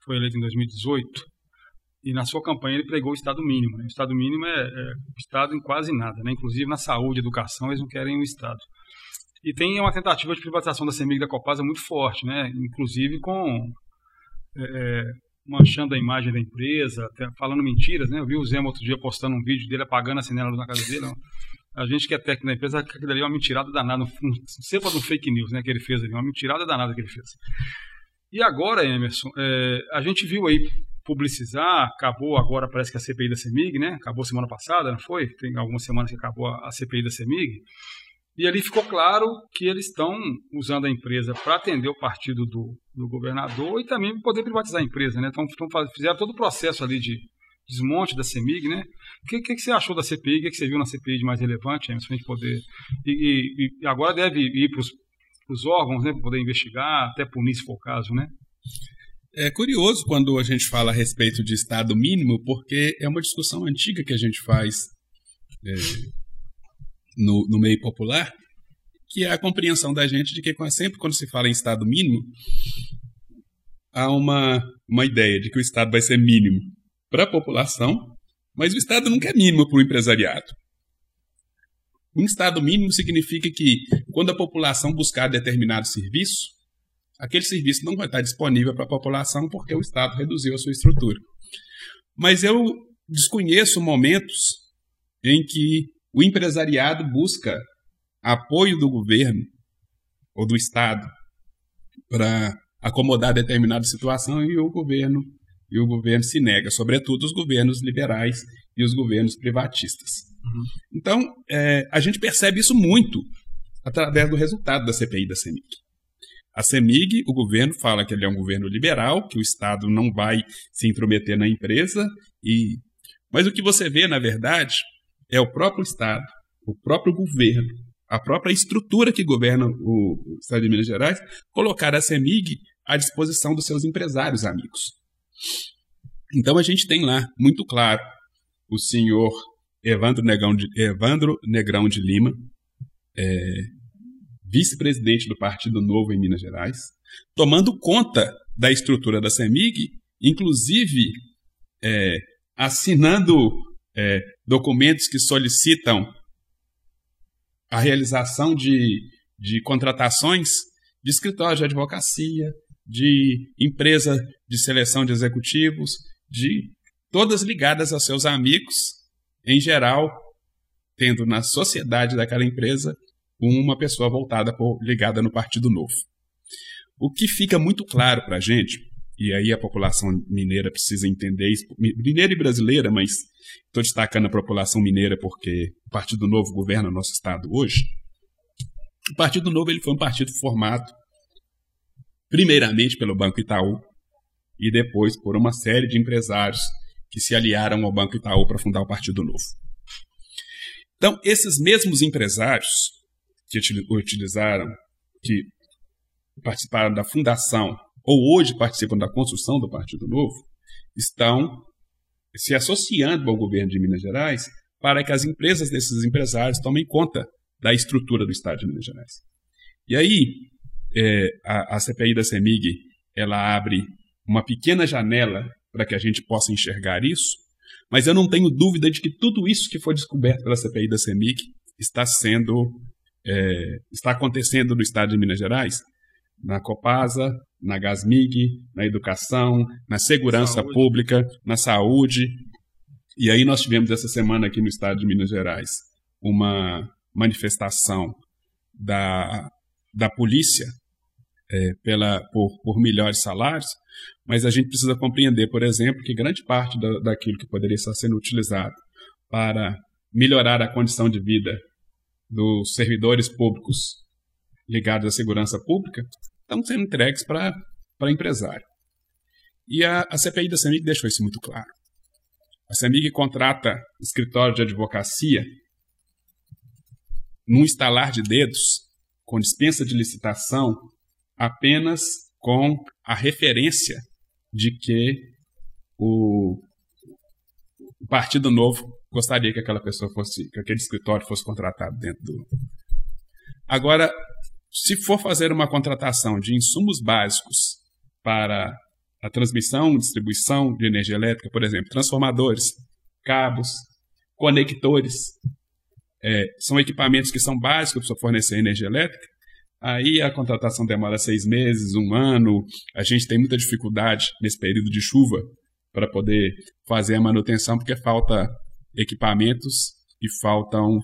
S2: foi eleito em 2018, e na sua campanha ele pregou o Estado mínimo. Né? O Estado mínimo é, é Estado em quase nada, né? Inclusive na saúde, educação, eles não querem o Estado. E tem uma tentativa de privatização da CEMIG da Copasa muito forte, né? Inclusive com é, é manchando a imagem da empresa, falando mentiras, né? Eu vi o Zema outro dia postando um vídeo dele apagando a sinela na casa dele. A gente que é técnico da empresa, aquilo ali é uma mentirada danada, sepa do fake news, né? Que ele fez ali, uma mentirada danada que ele fez. E agora, Emerson, é, a gente viu aí publicizar, acabou agora, parece que a CPI da CEMIG, né? Acabou semana passada, não foi? Tem algumas semanas que acabou a CPI da CEMIG. E ali ficou claro que eles estão usando a empresa para atender o partido do, do governador e também poder privatizar a empresa, né? Então, fizeram todo o processo ali de desmonte da CEMIG, né? O que, que, que, você achou da CPI? O que, que você viu na CPI de mais relevante, para a gente poder... E, e, e, agora deve ir para os órgãos, né? Para poder investigar, até punir se for o caso, né?
S3: É curioso quando a gente fala a respeito de Estado mínimo, porque é uma discussão antiga que a gente faz é, no, no meio popular, que é a compreensão da gente de que sempre quando se fala em Estado mínimo, há uma, uma ideia de que o Estado vai ser mínimo para a população, mas o Estado nunca é mínimo para o empresariado. Um Estado mínimo significa que, quando a população buscar determinado serviço, aquele serviço não vai estar disponível para a população porque o Estado reduziu a sua estrutura. Mas eu desconheço momentos em que o empresariado busca apoio do governo ou do Estado para acomodar determinada situação e o governo e o governo se nega, sobretudo os governos liberais e os governos privatistas. Uhum. Então, é, a gente percebe isso muito através do resultado da CPI da CEMIG. A CEMIG, o governo fala que ele é um governo liberal, que o Estado não vai se intrometer na empresa, e mas o que você vê, na verdade, é o próprio Estado, o próprio governo, a própria estrutura que governa o Estado de Minas Gerais, colocar a CEMIG à disposição dos seus empresários amigos. Então a gente tem lá, muito claro, o senhor Evandro Negrão de, Evandro Negrão de Lima, é, vice-presidente do Partido Novo em Minas Gerais, tomando conta da estrutura da CEMIG, inclusive é, assinando é, documentos que solicitam a realização de, de contratações de escritórios de advocacia, de empresa de seleção de executivos, de todas ligadas aos seus amigos, em geral, tendo na sociedade daquela empresa uma pessoa voltada por, ligada no Partido Novo. O que fica muito claro para a gente, e aí a população mineira precisa entender isso, mineira e brasileira, mas estou destacando a população mineira porque o Partido Novo governa o nosso estado hoje. O Partido Novo ele foi um partido formado primeiramente pelo Banco Itaú e depois por uma série de empresários que se aliaram ao Banco Itaú para fundar o Partido Novo. Então, esses mesmos empresários que utilizaram, que participaram da fundação ou hoje participam da construção do Partido Novo, estão se associando ao governo de Minas Gerais para que as empresas desses empresários tomem conta da estrutura do Estado de Minas Gerais. E aí, é, a, a CPI da CEMIG ela abre uma pequena janela para que a gente possa enxergar isso, mas eu não tenho dúvida de que tudo isso que foi descoberto pela CPI da CEMIG está sendo é, está acontecendo no Estado de Minas Gerais na Copasa, na Gasmig, na educação, na segurança saúde. pública, na saúde. E aí nós tivemos essa semana aqui no estado de Minas Gerais uma manifestação da, da polícia é, pela, por, por melhores salários, mas a gente precisa compreender, por exemplo, que grande parte da, daquilo que poderia estar sendo utilizado para melhorar a condição de vida dos servidores públicos ligados à segurança pública estão sendo entregues para empresário. E a, a CPI da CEMIG deixou isso muito claro. A CEMIG contrata escritório de advocacia num estalar de dedos, com dispensa de licitação, apenas com a referência de que o, o Partido Novo gostaria que aquela pessoa fosse, que aquele escritório fosse contratado dentro do. Agora, se for fazer uma contratação de insumos básicos para a transmissão distribuição de energia elétrica, por exemplo, transformadores, cabos, conectores, é, são equipamentos que são básicos para fornecer energia elétrica, aí a contratação demora seis meses, um ano, a gente tem muita dificuldade nesse período de chuva para poder fazer a manutenção, porque falta equipamentos e faltam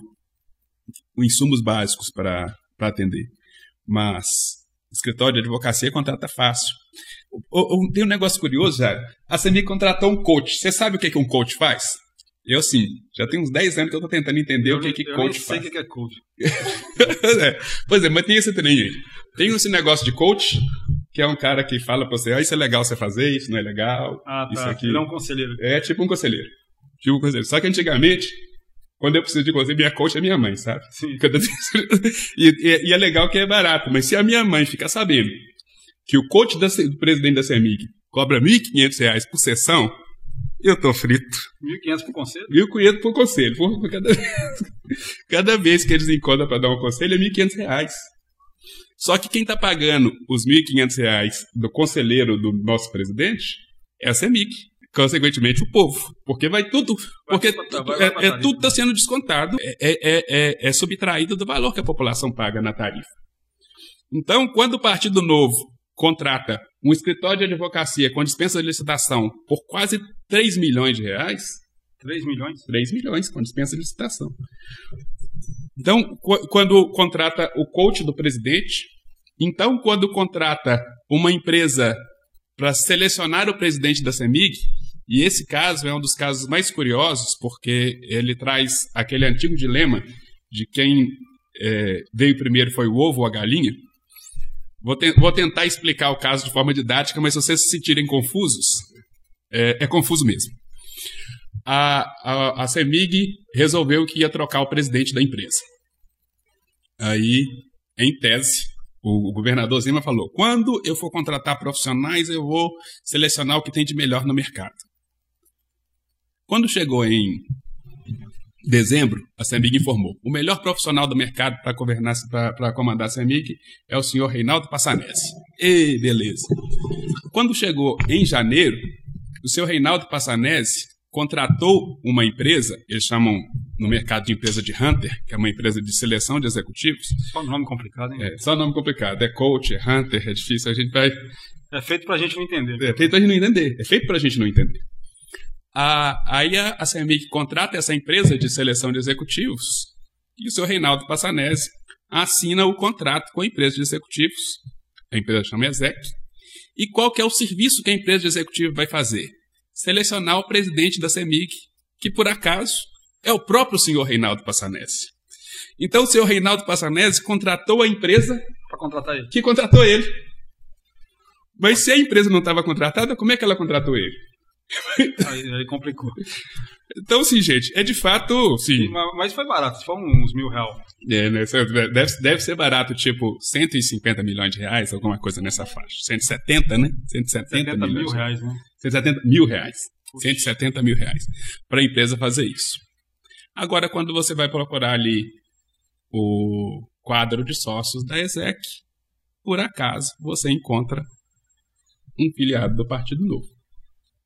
S3: insumos básicos para atender. Mas escritório de advocacia contrata fácil. Tem um negócio curioso, já. A CEMIG contratou um coach. Você sabe o que, que um coach faz? Eu sim, já tem uns 10 anos que eu tô tentando entender
S2: eu,
S3: o que, que
S2: eu
S3: coach
S2: sei
S3: faz.
S2: o que é coach.
S3: é. Pois é, mas tem esse trem aí. Tem esse negócio de coach, que é um cara que fala pra você, ah, isso é legal você fazer, isso não é legal.
S2: Ah,
S3: isso
S2: tá.
S3: aqui.
S2: Ele é um conselheiro.
S3: É tipo um conselheiro. Tipo um conselheiro. Só que antigamente, quando eu preciso de conselho, minha coach é minha mãe, sabe?
S2: Sim.
S3: E, e- é legal que é barato, mas se a minha mãe ficar sabendo que o coach da do presidente da CEMIG cobra 1.500 reais por sessão, eu tô frito.
S2: 1.500 por conselho?
S3: Mil quinhentos por conselho. Por, cada, cada vez que eles encontram para dar um conselho é 1.500 reais. Só que quem está pagando os 1.500 reais do conselheiro do nosso presidente é a CEMIG. Consequentemente, o povo. Porque vai tudo. Porque
S2: vai-
S3: tudo-
S2: vai- vai
S3: é, é tudo está sendo descontado. É, é, é, é subtraído do valor que a população paga na tarifa. Então, quando o Partido Novo contrata um escritório de advocacia com dispensa de licitação por quase 3 milhões de reais,
S2: 3 milhões?
S3: 3 milhões com dispensa de licitação. Então, qu- quando contrata o coach do presidente, então, quando contrata uma empresa para selecionar o presidente da CEMIG, e esse caso é um dos casos mais curiosos, porque ele traz aquele antigo dilema de quem eh, veio primeiro foi o ovo ou a galinha. Vou, te- vou tentar explicar o caso de forma didática, mas se vocês se sentirem confusos, é- é confuso mesmo a, a, a CEMIG resolveu que ia trocar o presidente da empresa. Aí, em tese, o, governador Zima falou: quando eu for contratar profissionais, eu vou selecionar o que tem de melhor no mercado. Quando chegou em dezembro, a CEMIG informou: o melhor profissional do mercado para governar, para comandar a CEMIG é o senhor Reinaldo Passanese. E beleza. Quando chegou em janeiro, o senhor Reinaldo Passanese contratou uma empresa, eles chamam no mercado de empresa de Hunter, que é uma empresa de seleção de executivos.
S2: Só nome complicado, hein?
S3: É, só nome complicado. É coach, é Hunter, é difícil. A gente vai.
S2: É, feito pra gente não entender.
S3: É feito pra gente não entender. É feito pra gente não entender. A, aí a, a CEMIG contrata essa empresa de seleção de executivos e o senhor Reinaldo Passanese assina o contrato com a empresa de executivos. A empresa chama Exec. E qual que é o serviço que a empresa de executivo vai fazer? Selecionar o presidente da CEMIG, que por acaso é o próprio senhor Reinaldo Passanese. Então o senhor Reinaldo Passanese contratou a empresa
S2: contratar ele.
S3: que contratou ele. Mas se a empresa não estava contratada, como é que ela contratou ele?
S2: Aí, aí complicou.
S3: Então, sim, gente, é de fato, sim.
S2: Mas, foi barato, foi uns mil reais.
S3: É, né, deve, deve ser barato, tipo 150 milhões de reais, alguma coisa nessa faixa. 170, né? 170
S2: 70
S3: milhões.
S2: mil reais, né?
S3: 170 mil reais. 170 mil reais. Para a empresa fazer isso. Agora, quando você vai procurar ali o quadro de sócios da ESEC, por acaso você encontra um filiado do Partido Novo.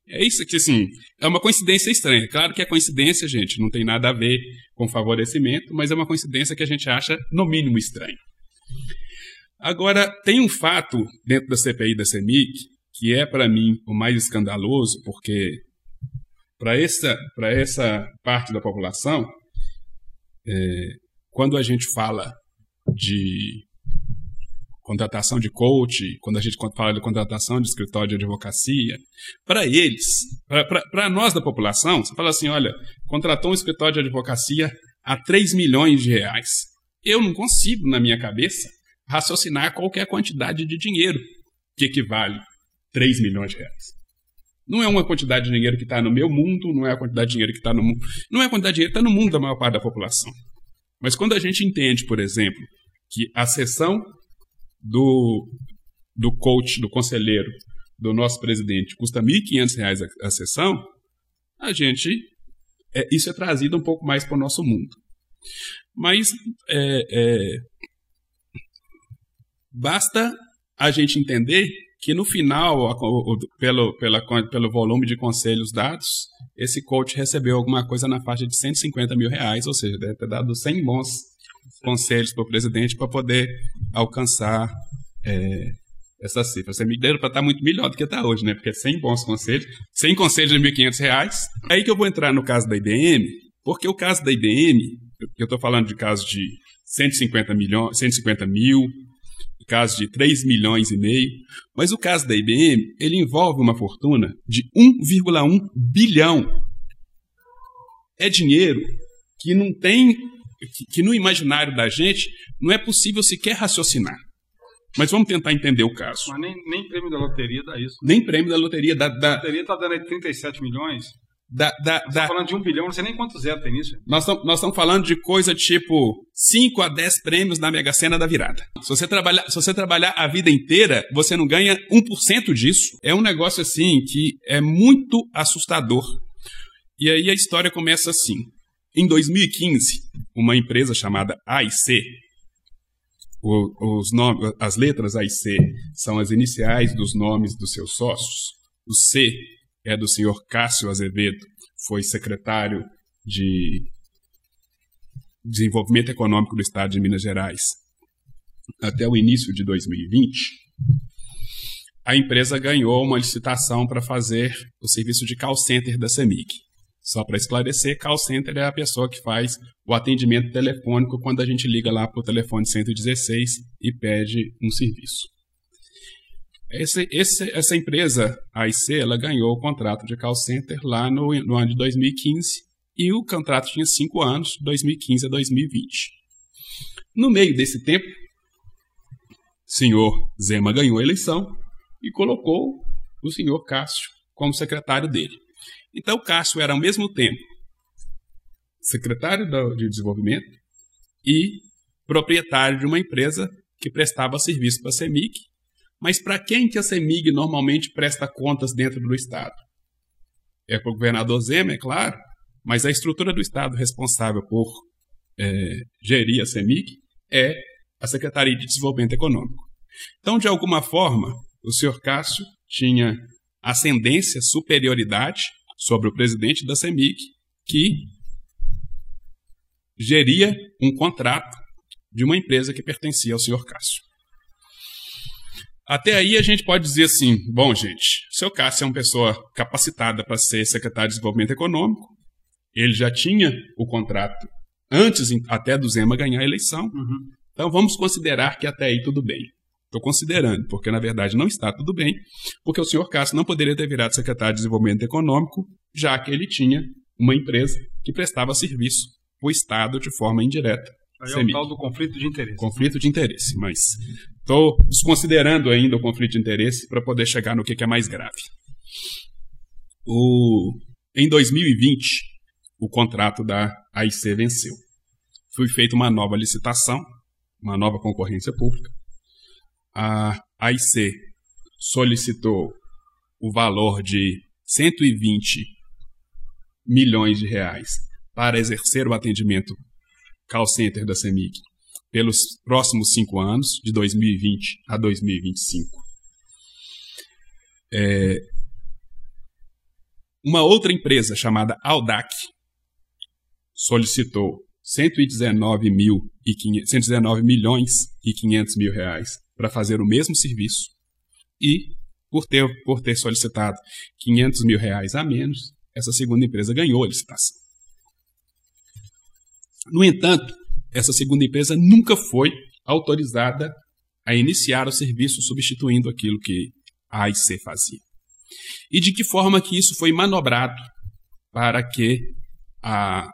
S3: É isso que, assim, é uma coincidência estranha. Claro que é coincidência, gente, não tem nada a ver com favorecimento, mas é uma coincidência que a gente acha, no mínimo, estranha. Agora, tem um fato dentro da CPI da CEMIC que é, para mim, o mais escandaloso, porque para essa, essa parte da população, é, quando a gente fala de contratação de coach, quando a gente fala de contratação de escritório de advocacia, para eles, para nós da população, você fala assim, olha, contratou um escritório de advocacia a 3 milhões de reais. Eu não consigo, na minha cabeça, raciocinar qualquer quantidade de dinheiro que equivale 3 milhões de reais. Não é uma quantidade de dinheiro que está no meu mundo, não é a quantidade de dinheiro que está no mundo. Não é a quantidade de dinheiro que está no mundo da maior parte da população. Mas quando a gente entende, por exemplo, que a sessão do, do coach, do conselheiro, do nosso presidente custa R$ 1.500 a, a sessão, a gente. É, isso é trazido um pouco mais para o nosso mundo. Mas é, é, basta a gente entender que no final, pelo, pela, pelo volume de conselhos dados, esse coach recebeu alguma coisa na faixa de 150 mil reais, ou seja, deve ter dado 100 bons conselhos para o presidente para poder alcançar é, essa cifra. Você me deu para estar muito melhor do que está hoje, né? Porque 100 bons conselhos, 100 conselhos de 1.500 reais. Aí que eu vou entrar no caso da IBM, porque o caso da IBM, eu estou falando de casos de 150 milhões, 150 mil, caso de 3 milhões e meio, mas o caso da IBM, ele envolve uma fortuna de 1,1 bilhão. É dinheiro que não tem, que no imaginário da gente não é possível sequer raciocinar. Mas vamos tentar entender o caso.
S2: Mas nem, nem prêmio da loteria dá isso.
S3: Nem prêmio da loteria dá. dá
S2: a loteria está dando aí 37 milhões.
S3: Dá, dá,
S2: Você
S3: dá,
S2: tá falando de um bilhão, não sei nem quanto zero tem nisso.
S3: Nós estamos falando de coisa tipo 5 a 10 prêmios na Mega Sena da virada. Se você, trabalhar, se você trabalhar a vida inteira, você não ganha 1% disso. É um negócio assim que é muito assustador. E aí a história começa assim. Em 2015, uma empresa chamada AIC, o, os nomes, as letras AIC são as iniciais dos nomes dos seus sócios. O C é do senhor Cássio Azevedo, foi secretário de Desenvolvimento Econômico do Estado de Minas Gerais até o início de 2020. A empresa ganhou uma licitação para fazer o serviço de call center da CEMIG. Só para esclarecer, call center é a pessoa que faz o atendimento telefônico quando a gente liga lá para o telefone 116 e pede um serviço. Esse, esse, essa empresa, a IC, ela ganhou o contrato de call center lá no, no ano de 2015 e o contrato tinha cinco anos, 2015 a 2020. No meio desse tempo, senhor Zema ganhou a eleição e colocou o senhor Cássio como secretário dele. Então, Cássio era ao mesmo tempo secretário de desenvolvimento e proprietário de uma empresa que prestava serviço para a CEMIG mas para quem que a CEMIG normalmente presta contas dentro do Estado? É para o governador Zema, é claro, mas a estrutura do Estado responsável por é, gerir a CEMIG é a Secretaria de Desenvolvimento Econômico. Então, de alguma forma, o senhor Cássio tinha ascendência, superioridade sobre o presidente da CEMIG, que geria um contrato de uma empresa que pertencia ao senhor Cássio. Até aí a gente pode dizer assim: bom, gente, o seu Cássio é uma pessoa capacitada para ser secretário de Desenvolvimento Econômico, ele já tinha o contrato antes até do Zema ganhar a eleição, uhum. então vamos considerar que até aí tudo bem. Estou considerando, porque na verdade não está tudo bem, porque o senhor Cássio não poderia ter virado secretário de Desenvolvimento Econômico, já que ele tinha uma empresa que prestava serviço para o Estado de forma indireta.
S2: Aí é o tal do conflito de interesse.
S3: Conflito de interesse, mas Estou desconsiderando ainda o conflito de interesse para poder chegar no que, que é mais grave. O, em 2020, o contrato da AIC venceu. Foi feita uma nova licitação, uma nova concorrência pública. A AIC solicitou o valor de 120 milhões de reais para exercer o atendimento call center da CEMIG pelos próximos cinco anos, de 2020 a 2025. É, uma outra empresa chamada Audac solicitou 119, mil e 500, 119 milhões e 500 mil reais para fazer o mesmo serviço e, por ter, por ter solicitado 500 mil reais a menos, essa segunda empresa ganhou a licitação. No entanto, essa segunda empresa nunca foi autorizada a iniciar o serviço substituindo aquilo que a AIC fazia. E de que forma que isso foi manobrado para que a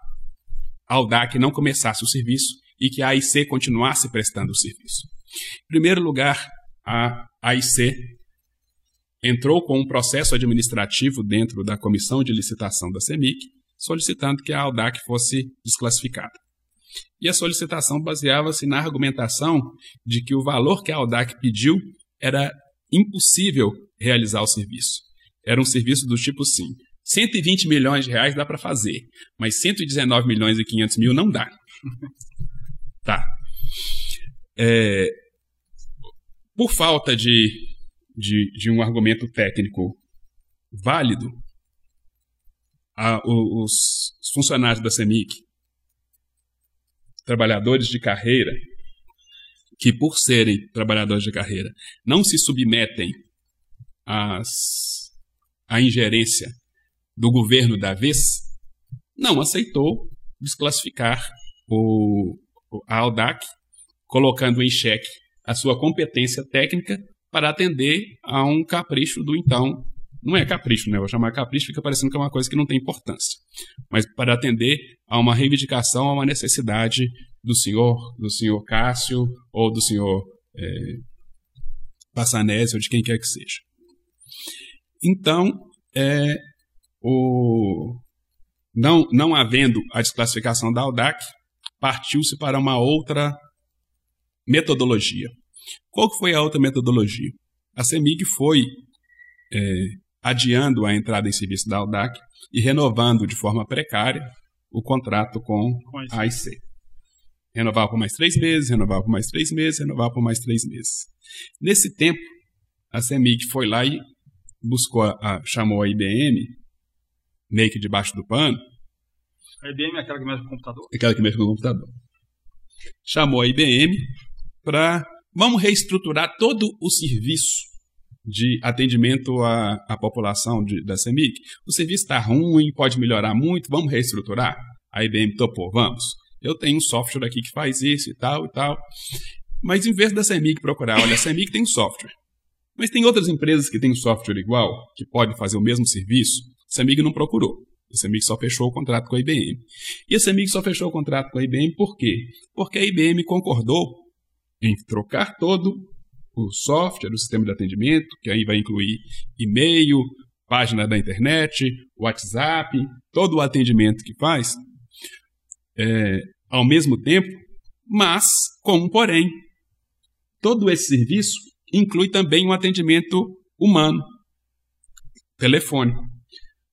S3: Audac não começasse o serviço e que a AIC continuasse prestando o serviço. Em primeiro lugar, a AIC entrou com um processo administrativo dentro da comissão de licitação da CEMIC, solicitando que a Audac fosse desclassificada. E a solicitação baseava-se na argumentação de que o valor que a Audac pediu era impossível realizar o serviço. Era um serviço do tipo assim: 120 milhões de reais dá para fazer, mas 119 milhões e 500 mil não dá. tá. É, por falta de, de, de, um argumento técnico válido, a, os, os funcionários da CEMIC trabalhadores de carreira que, por serem trabalhadores de carreira, não se submetem às, à ingerência do governo da vez, não aceitou desclassificar o, a Audac, colocando em xeque a sua competência técnica para atender a um capricho do então. Não é capricho, né? Vou chamar capricho, fica parecendo que é uma coisa que não tem importância. Mas para atender a uma reivindicação, a uma necessidade do senhor, do senhor Cássio ou do senhor é, Passanese ou de quem quer que seja. Então, é, o, não, não havendo a desclassificação da AUDAC, partiu-se para uma outra metodologia. Qual foi a outra metodologia? A CEMIG foi é, adiando a entrada em serviço da AUDAC e renovando de forma precária o contrato com a AIC. Renovava por mais três meses, renovava por mais três meses, renovava por mais três meses. Nesse tempo, a CEMIG foi lá e buscou a, a, chamou a IBM, meio que debaixo do pano.
S2: A IBM é aquela que mexe com o computador?
S3: Aquela que mexe com o computador. Chamou a IBM para vamos reestruturar todo o serviço de atendimento à, à população de, da CEMIC. O serviço está ruim, pode melhorar muito, vamos reestruturar? A IBM topou, vamos. Eu tenho um software aqui que faz isso e tal e tal. Mas em vez da CEMIC procurar, olha, a CEMIC tem um software. Mas tem outras empresas que têm um software igual, que pode fazer o mesmo serviço. A CEMIG não procurou. A CEMIG só fechou o contrato com a IBM. E a CEMIG só fechou o contrato com a IBM por quê? Porque a IBM concordou em trocar todo o software, o sistema de atendimento, que aí vai incluir e-mail, página da internet, WhatsApp, todo o atendimento que faz, é, ao mesmo tempo, mas com um porém. Todo esse serviço inclui também um atendimento humano, telefônico.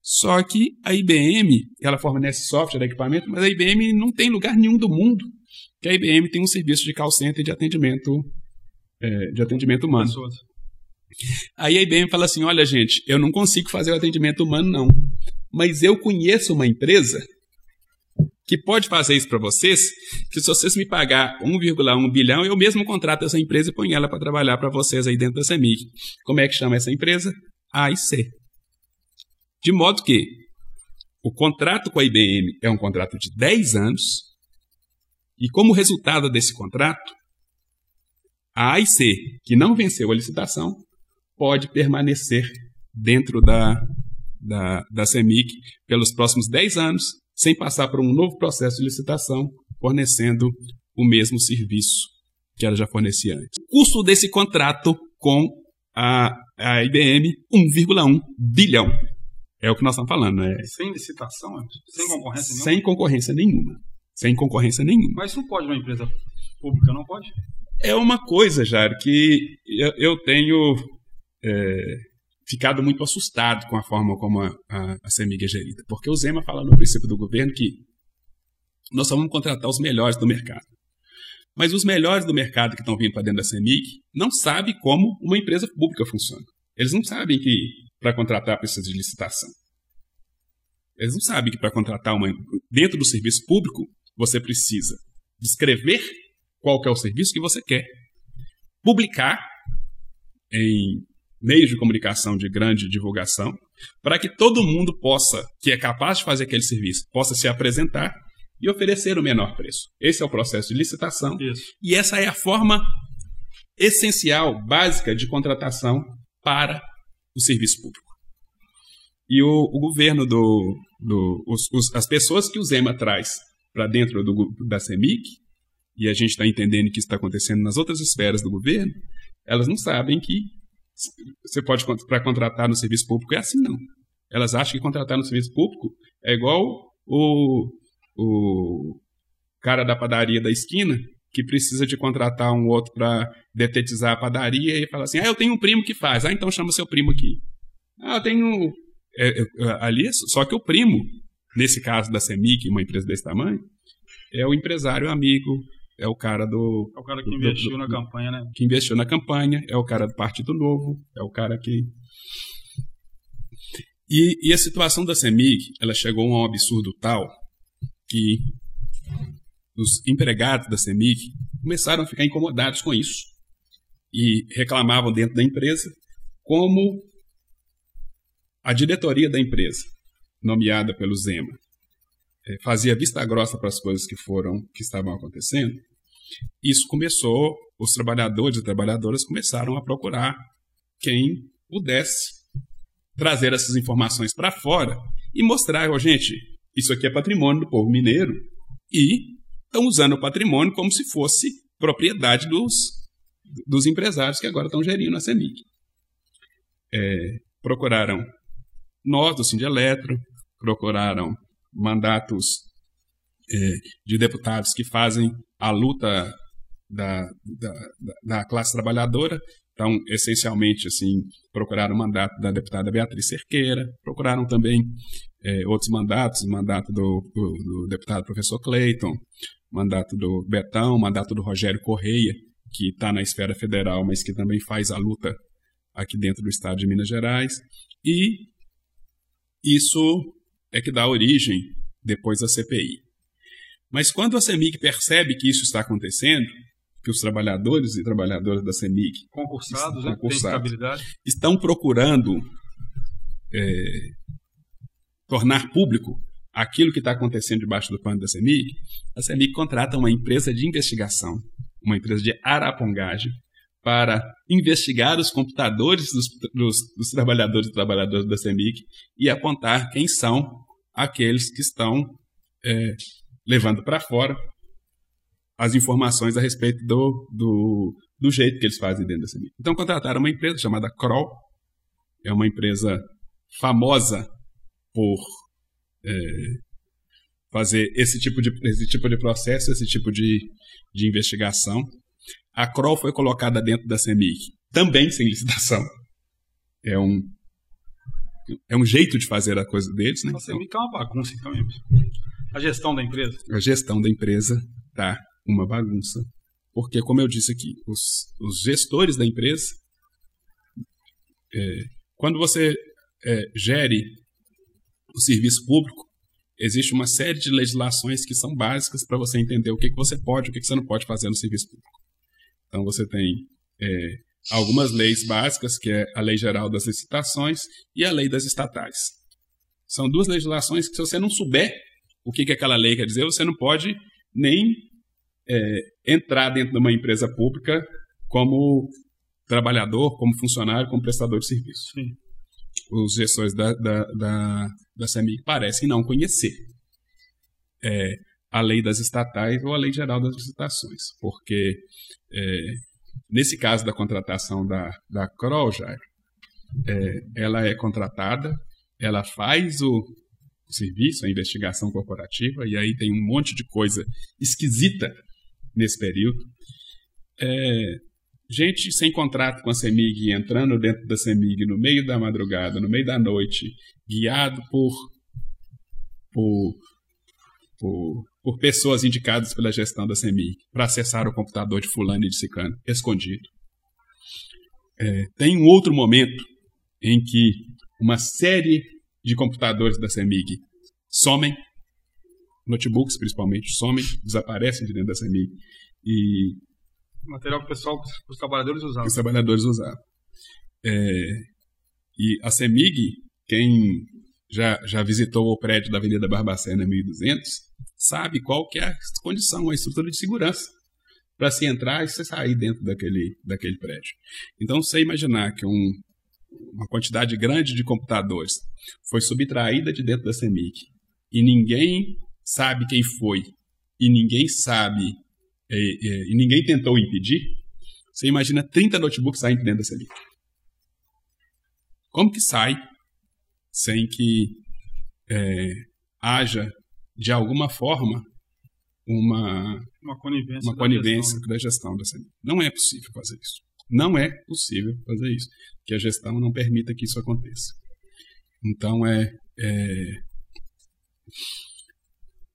S3: Só que a IBM, ela fornece software, equipamento, mas a IBM não tem lugar nenhum do mundo que a IBM tem um serviço de call center de atendimento, é, de atendimento humano. Pessoas. Aí a IBM fala assim: olha, gente, eu não consigo fazer o atendimento humano, não. Mas eu conheço uma empresa que pode fazer isso para vocês, que se vocês me pagar 1,1 bilhão, eu mesmo contrato essa empresa e ponho ela para trabalhar para vocês aí dentro da CEMIG. Como é que chama essa empresa? AIC. De modo que o contrato com a IBM é um contrato de 10 anos, e como resultado desse contrato, a AIC, que não venceu a licitação, pode permanecer dentro da, da, da CEMIG pelos próximos 10 anos, sem passar por um novo processo de licitação, fornecendo o mesmo serviço que ela já fornecia antes. O custo desse contrato com a, a IBM, 1,1 bilhão. É o que nós estamos falando. É...
S2: Sem licitação? Sem concorrência nenhuma?
S3: Sem concorrência nenhuma. Sem concorrência nenhuma.
S2: Mas isso não pode uma empresa pública, não pode?
S3: É uma coisa, Jair, que eu, eu tenho é, ficado muito assustado com a forma como a, a, a CEMIG é gerida. Porque o Zema fala no princípio do governo que nós só vamos contratar os melhores do mercado. Mas os melhores do mercado que estão vindo para dentro da CEMIG não sabem como uma empresa pública funciona. Eles não sabem que para contratar precisa de licitação. Eles não sabem que para contratar uma dentro do serviço público você precisa descrever qual que é o serviço que você quer, publicar em meios de comunicação de grande divulgação, para que todo mundo possa, que é capaz de fazer aquele serviço, possa se apresentar e oferecer o menor preço. Esse é o processo de licitação. Isso. E essa é a forma essencial, básica de contratação para o serviço público. E o, o governo do. do os, os, as pessoas que o Zema traz para dentro do, da CEMIC, e a gente está entendendo que isso está acontecendo nas outras esferas do governo, elas não sabem que você pode para contratar no serviço público é assim não. Elas acham que contratar no serviço público é igual o, o cara da padaria da esquina que precisa de contratar um outro para detetizar a padaria e fala assim: ah, eu tenho um primo que faz, ah, então chama seu primo aqui. Ah, eu tenho. É, é, ali, é só que o primo, nesse caso da Semic, uma empresa desse tamanho, é o empresário amigo, é o cara do.
S2: É o cara que do, investiu do, na campanha, né?
S3: Que investiu na campanha, é o cara do Partido Novo, é o cara que. E, e a situação da CEMIG, ela chegou a um absurdo tal que os empregados da CEMIG começaram a ficar incomodados com isso e reclamavam dentro da empresa como a diretoria da empresa, nomeada pelo Zema, eh, fazia vista grossa para as coisas que foram que estavam acontecendo isso começou os trabalhadores e trabalhadoras começaram a procurar quem pudesse trazer essas informações para fora e mostrar, oh, gente, isso aqui é patrimônio do povo mineiro e estão usando o patrimônio como se fosse propriedade dos, dos empresários que agora estão gerindo a CEMIG. É, procuraram nós, do Sindeletro, procuraram mandatos é, de deputados que fazem a luta da, da, da, classe trabalhadora. Então, essencialmente, assim, procuraram o mandato da deputada Beatriz Cerqueira, procuraram também é, outros mandatos, mandato do, do, do, deputado professor Clayton, mandato do Betão, mandato do Rogério Correia, que está na esfera federal, mas que também faz a luta aqui dentro do estado de Minas Gerais. E isso é que dá origem depois à CPI. Mas quando a CEMIG percebe que isso está acontecendo, que os trabalhadores e trabalhadoras da CEMIG
S2: concursados, né, concursados.
S3: estão procurando é, tornar público aquilo que está acontecendo debaixo do pano da CEMIG, a CEMIG contrata uma empresa de investigação, uma empresa de arapongagem, para investigar os computadores dos, dos, dos trabalhadores e trabalhadoras da CEMIG e apontar quem são aqueles que estão é, levando para fora as informações a respeito do, do, do, jeito que eles fazem dentro da CEMIG. Então contrataram uma empresa chamada Kroll, é uma empresa famosa por é, fazer esse tipo, de, esse tipo de processo, esse tipo de, de investigação. A Kroll foi colocada dentro da CEMIG, também sem licitação. É um, é um jeito de fazer a coisa deles. Né?
S2: A CEMIG é uma bagunça, então mesmo. A gestão da empresa?
S3: A gestão da empresa tá uma bagunça. Porque, como eu disse aqui, os, os gestores da empresa, é, quando você é, gere o serviço público, existe uma série de legislações que são básicas para você entender o que, que você pode e o que, que você não pode fazer no serviço público. Então, você tem é, algumas leis básicas, que é a Lei Geral das Licitações e a Lei das Estatais. São duas legislações que, se você não souber o que, que aquela lei quer dizer, você não pode nem é, entrar dentro de uma empresa pública como trabalhador, como funcionário, como prestador de serviço.
S2: Sim.
S3: Os gestores da, da, da, da CEMIG parecem não conhecer é, a lei das estatais ou a lei geral das licitações, porque é, nesse caso da contratação da, da Kroll, é, ela é contratada, ela faz o, serviço, a investigação corporativa, e aí tem um monte de coisa esquisita nesse período. É, gente sem contrato com a CEMIG entrando dentro da CEMIG no meio da madrugada, no meio da noite, guiado por, por, por, por pessoas indicadas pela gestão da CEMIG para acessar o computador de fulano e de ciclano, escondido. É, tem um outro momento em que uma série de computadores da CEMIG somem, notebooks principalmente, somem, desaparecem de dentro da CEMIG. E
S2: material que o pessoal, os trabalhadores usavam.
S3: Os trabalhadores usavam. É, e a CEMIG, quem já, já visitou o prédio da Avenida Barbacena 1200, sabe qual que é a condição, a estrutura de segurança para se entrar e se sair dentro daquele, daquele prédio. Então, você imaginar que um, uma quantidade grande de computadores foi subtraída de dentro da CEMIG e ninguém sabe quem foi e ninguém sabe é, é, e ninguém tentou impedir, você imagina 30 notebooks saindo dentro da CEMIG. Como que sai sem que é, haja, de alguma forma, uma,
S2: uma conivência,
S3: uma conivência da, gestão. da gestão da CEMIG? Não é possível fazer isso. Não é possível fazer isso, que a gestão não permita que isso aconteça. Então, é, é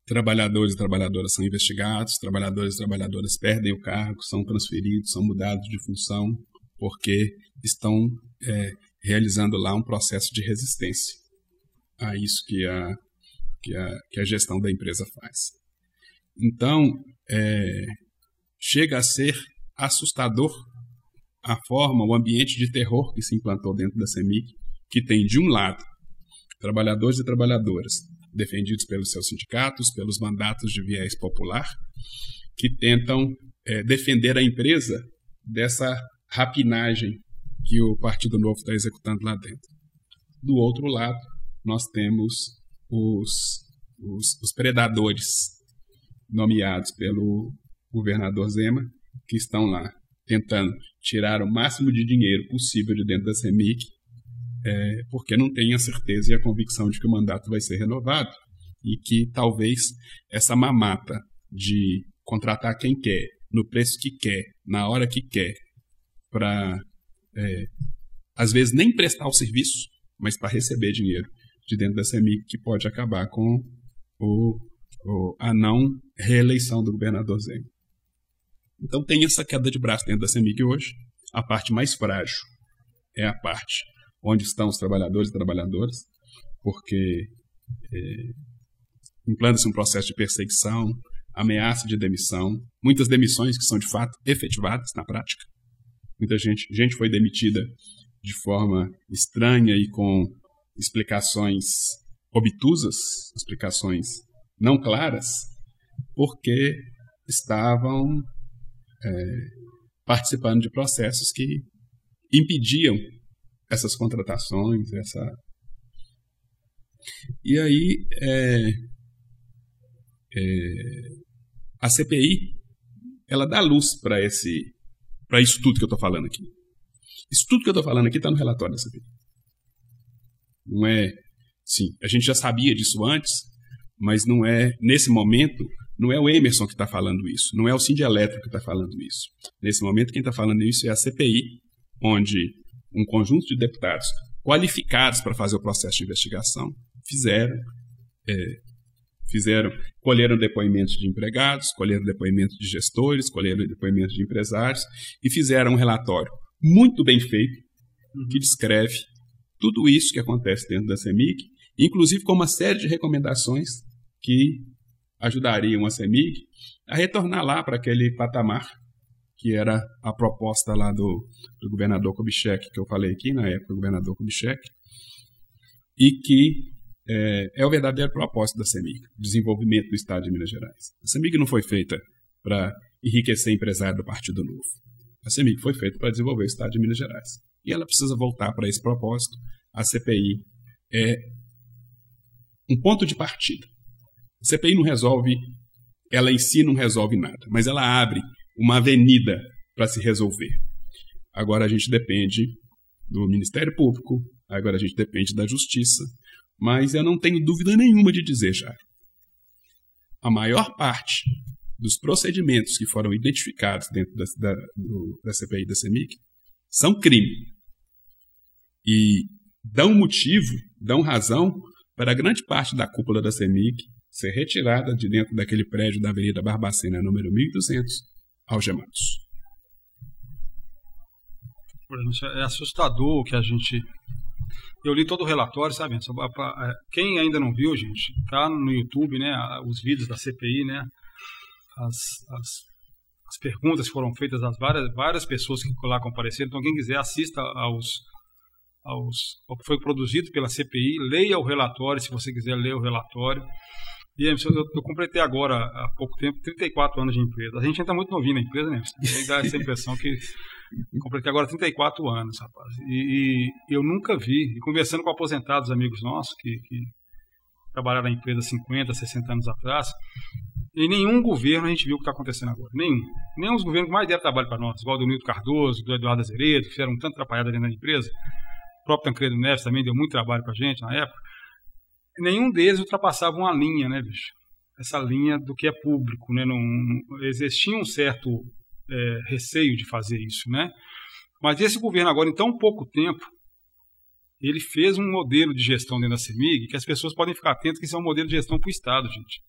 S3: trabalhadores e trabalhadoras são investigados, trabalhadores e trabalhadoras perdem o cargo, são transferidos, são mudados de função, porque estão é, realizando lá um processo de resistência a isso que a, que a, que a gestão da empresa faz. Então, é, chega a ser assustador a forma, o ambiente de terror que se implantou dentro da CEMIG, que tem, de um lado, trabalhadores e trabalhadoras defendidos pelos seus sindicatos, pelos mandatos de viés popular, que tentam é, defender a empresa dessa rapinagem que o Partido Novo está executando lá dentro. Do outro lado, nós temos os, os, os predadores nomeados pelo governador Zema, que estão lá tentando tirar o máximo de dinheiro possível de dentro da CEMIC, é, porque não tem a certeza e a convicção de que o mandato vai ser renovado e que talvez essa mamata de contratar quem quer, no preço que quer, na hora que quer, para é, às vezes nem prestar o serviço, mas para receber dinheiro de dentro da CEMIC, que pode acabar com o, o, a não reeleição do governador Zema. Então tem essa queda de braço dentro da CEMIG hoje. A parte mais frágil é a parte onde estão os trabalhadores e trabalhadoras, porque é, implanta-se um processo de perseguição, ameaça de demissão, muitas demissões que são de fato efetivadas na prática. Muita gente, gente foi demitida de forma estranha e com explicações obtusas, explicações não claras, porque estavam é, participando de processos que impediam essas contratações, essa e aí é, é, a CPI ela dá luz para esse para isso tudo que eu estou falando aqui. Isso tudo que eu estou falando aqui está no relatório da CPI. Não é, sim, a gente já sabia disso antes, mas não é nesse momento não é o Emerson que está falando isso, não é o Cindy Elétrico que está falando isso. Nesse momento, quem está falando isso é a CPI, onde um conjunto de deputados qualificados para fazer o processo de investigação fizeram, é, fizeram, colheram depoimentos de empregados, colheram depoimentos de gestores, colheram depoimentos de empresários e fizeram um relatório muito bem feito que descreve tudo isso que acontece dentro da CEMIC, inclusive com uma série de recomendações que ajudariam a CEMIG a retornar lá para aquele patamar que era a proposta lá do, do governador Kubitschek, que eu falei aqui na época, o governador Kubitschek, e que é, é o verdadeiro propósito da CEMIG, desenvolvimento do Estado de Minas Gerais. A CEMIG não foi feita para enriquecer empresário do Partido Novo. A CEMIG foi feita para desenvolver o Estado de Minas Gerais. E ela precisa voltar para esse propósito. A CPI é um ponto de partida. A CPI não resolve, ela em si não resolve nada, mas ela abre uma avenida para se resolver. Agora a gente depende do Ministério Público, agora a gente depende da Justiça, mas eu não tenho dúvida nenhuma de dizer já. A maior parte dos procedimentos que foram identificados dentro da, da, do, da CPI da CEMIC são crime. E dão motivo, dão razão para grande parte da cúpula da CEMIC ser retirada de dentro daquele prédio da Avenida Barbacena, número 1200, algemados.
S2: É assustador o que a gente. Eu li todo o relatório, sabe? Quem ainda não viu, gente, tá no YouTube, né? Os vídeos da CPI, né? As, as, as perguntas foram feitas às várias, várias pessoas que lá compareceram. Então, quem quiser, assista aos, aos, ao que foi produzido pela CPI, leia o relatório, se você quiser ler o relatório. E eu, eu completei agora, há pouco tempo, 34 anos de empresa. A gente ainda está muito novinho na empresa, né? E dá essa impressão que completei agora 34 anos, rapaz. E, e, eu nunca vi, e conversando com aposentados amigos nossos que, que trabalharam na empresa 50, 60 anos atrás, em nenhum governo a gente viu o que está acontecendo agora. Nenhum. Nenhum dos governos que mais deram trabalho para nós, igual do Nildo Cardoso, do Eduardo Azeredo, que fizeram tanto atrapalhada dentro da empresa. O próprio Tancredo Neves também deu muito trabalho para a gente na época nenhum deles ultrapassava uma linha, né, bicho? Essa linha do que é público, né? Não, não existia um certo é, receio de fazer isso, né? Mas esse governo agora, em tão pouco tempo, ele fez um modelo de gestão dentro da CEMIG que as pessoas podem ficar atentas que isso é um modelo de gestão para o Estado, gente.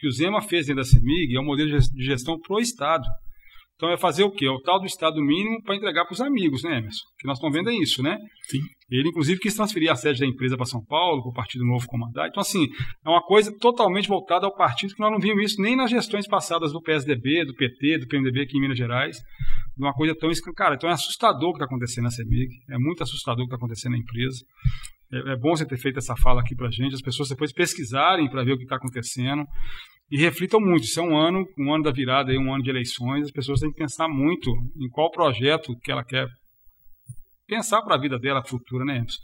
S2: O que o Zema fez dentro da CEMIG é um modelo de gestão para o Estado. Então é fazer o quê? É o tal do Estado mínimo para entregar para os amigos, né, Emerson? Que nós estamos vendo é isso, né?
S3: Sim.
S2: Ele, inclusive, quis transferir a sede da empresa para São Paulo, para o Partido Novo comandar. Então, assim, é uma coisa totalmente voltada ao partido que nós não vimos isso nem nas gestões passadas do PSDB, do PT, do PMDB aqui em Minas Gerais. Uma coisa tão escancarada. Então é assustador o que está acontecendo na CEMIG, é muito assustador o que está acontecendo na empresa. É, é, bom você ter feito essa fala aqui para a gente, as pessoas depois pesquisarem para ver o que está acontecendo. E reflitam muito. Isso é um ano, um ano da virada, um ano de eleições. As pessoas têm que pensar muito em qual projeto que ela quer pensar para a vida dela futura, né, Emerson?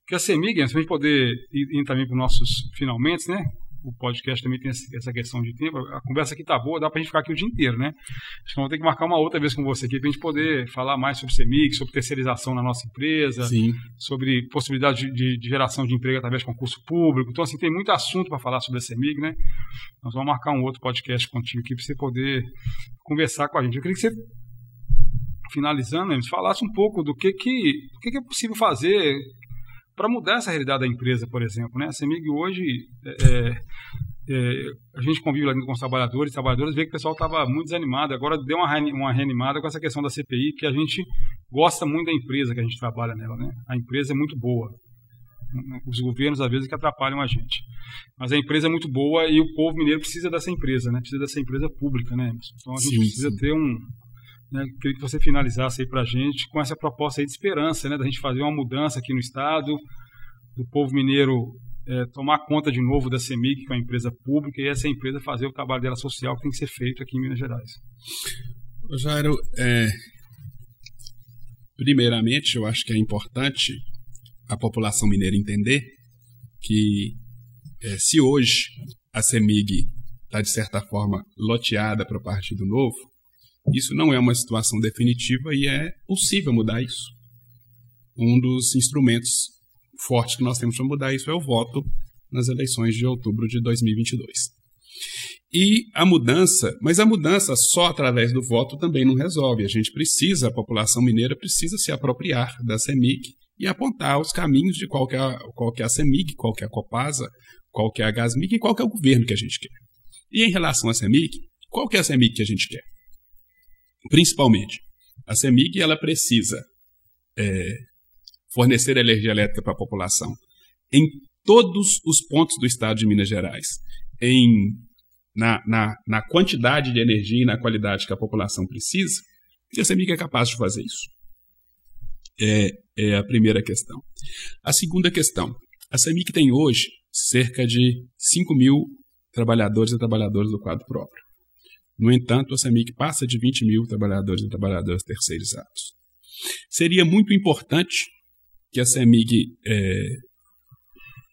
S2: Porque a CEMIG, se a gente poder ir, ir também para os nossos finalmente, né? O podcast também tem essa questão de tempo. A conversa aqui tá boa, dá para a gente ficar aqui o dia inteiro, né? Acho que vamos ter que marcar uma outra vez com você aqui para a gente poder falar mais sobre CEMIG, sobre terceirização na nossa empresa,
S3: Sim.
S2: sobre possibilidade de, de, de, geração de emprego através de concurso público. Então, assim, tem muito assunto para falar sobre a CEMIG, né? Nós vamos marcar um outro podcast contigo aqui para você poder conversar com a gente. Eu queria que você finalizando, falasse um pouco do que, que, do que, que é possível fazer para mudar essa realidade da empresa, por exemplo. Né? A CEMIG hoje, é, é, a gente convive lá com os trabalhadores trabalhadoras, vê que o pessoal estava muito desanimado, agora deu uma, uma reanimada com essa questão da CPI, que a gente gosta muito da empresa que a gente trabalha nela. Né? A empresa é muito boa. Os governos, às vezes, que atrapalham a gente. Mas a empresa é muito boa e o povo mineiro precisa dessa empresa, né? precisa dessa empresa pública. Né? Então a gente sim, precisa sim. ter um, né, queria que você finalizasse aí para a gente com essa proposta de esperança, né, da gente fazer uma mudança aqui no Estado, do povo mineiro é, tomar conta de novo da CEMIG, que é uma empresa pública, e essa empresa fazer o trabalho dela social que tem que ser feito aqui em Minas Gerais.
S3: Jairo, é, primeiramente, eu acho que é importante a população mineira entender que é, se hoje a CEMIG está, de certa forma, loteada para o Partido Novo, isso não é uma situação definitiva e é possível mudar isso. Um dos instrumentos fortes que nós temos para mudar isso é o voto nas eleições de outubro de 2022. E a mudança, mas a mudança só através do voto também não resolve. A gente precisa, a população mineira precisa se apropriar da CEMIG e apontar os caminhos de qual que é qual que é a CEMIG, qual que é a Copasa, qual que é a Gasmig e qual que é o governo que a gente quer. E em relação à CEMIG, qual que é a CEMIG que a gente quer? Principalmente, a CEMIG ela precisa é, fornecer energia elétrica para a população em todos os pontos do estado de Minas Gerais, em, na, na, na quantidade de energia e na qualidade que a população precisa, e a CEMIG é capaz de fazer isso. É, é a primeira questão. A segunda questão, a CEMIG tem hoje cerca de 5 mil trabalhadores e trabalhadoras do quadro próprio. No entanto, a CEMIG passa de 20 mil trabalhadores e trabalhadoras terceirizados. Seria muito importante que a CEMIG é,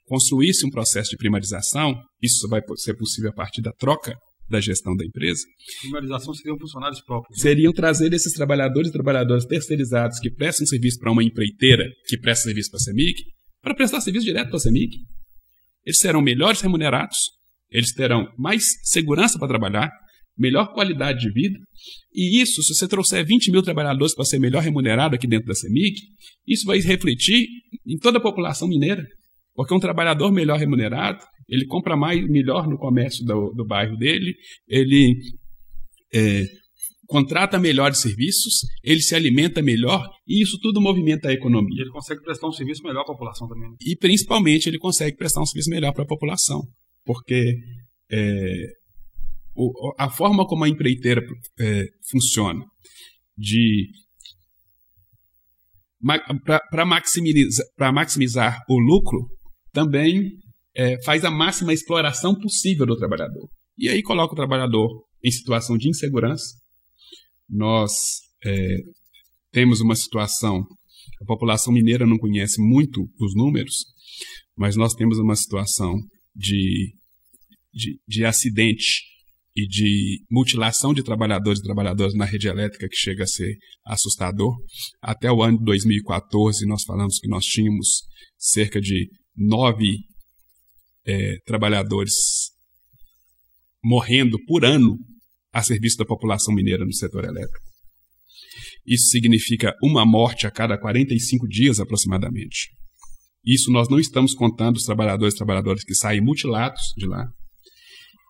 S3: construísse um processo de primarização, isso vai ser possível a partir da troca da gestão da empresa.
S2: Primarização seriam funcionários próprios.
S3: Seriam trazer esses trabalhadores e trabalhadoras terceirizados que prestam serviço para uma empreiteira que presta serviço para a CEMIG, para prestar serviço direto para a CEMIG. Eles serão melhores remunerados, eles terão mais segurança para trabalhar, melhor qualidade de vida. E isso, se você trouxer 20 mil trabalhadores para ser melhor remunerado aqui dentro da CEMIG, isso vai refletir em toda a população mineira. Porque um trabalhador melhor remunerado, ele compra mais melhor no comércio do, do bairro dele, ele é, contrata melhores serviços, ele se alimenta melhor, e isso tudo movimenta a economia.
S2: E ele consegue prestar um serviço melhor para a população também. Né?
S3: E principalmente ele consegue prestar um serviço melhor para a população. Porque é, o, a forma como a empreiteira é, funciona, de para maximizar, maximizar o lucro, também é, faz a máxima exploração possível do trabalhador. E aí coloca o trabalhador em situação de insegurança. Nós é, temos uma situação, a população mineira não conhece muito os números, mas nós temos uma situação de, de, de acidente e de mutilação de trabalhadores e trabalhadoras na rede elétrica que chega a ser assustador. Até o ano de 2014, nós falamos que nós tínhamos cerca de nove é, trabalhadores morrendo por ano a serviço da população mineira no setor elétrico. Isso significa uma morte a cada 45 dias aproximadamente. Isso nós não estamos contando os trabalhadores e trabalhadoras que saem mutilados de lá,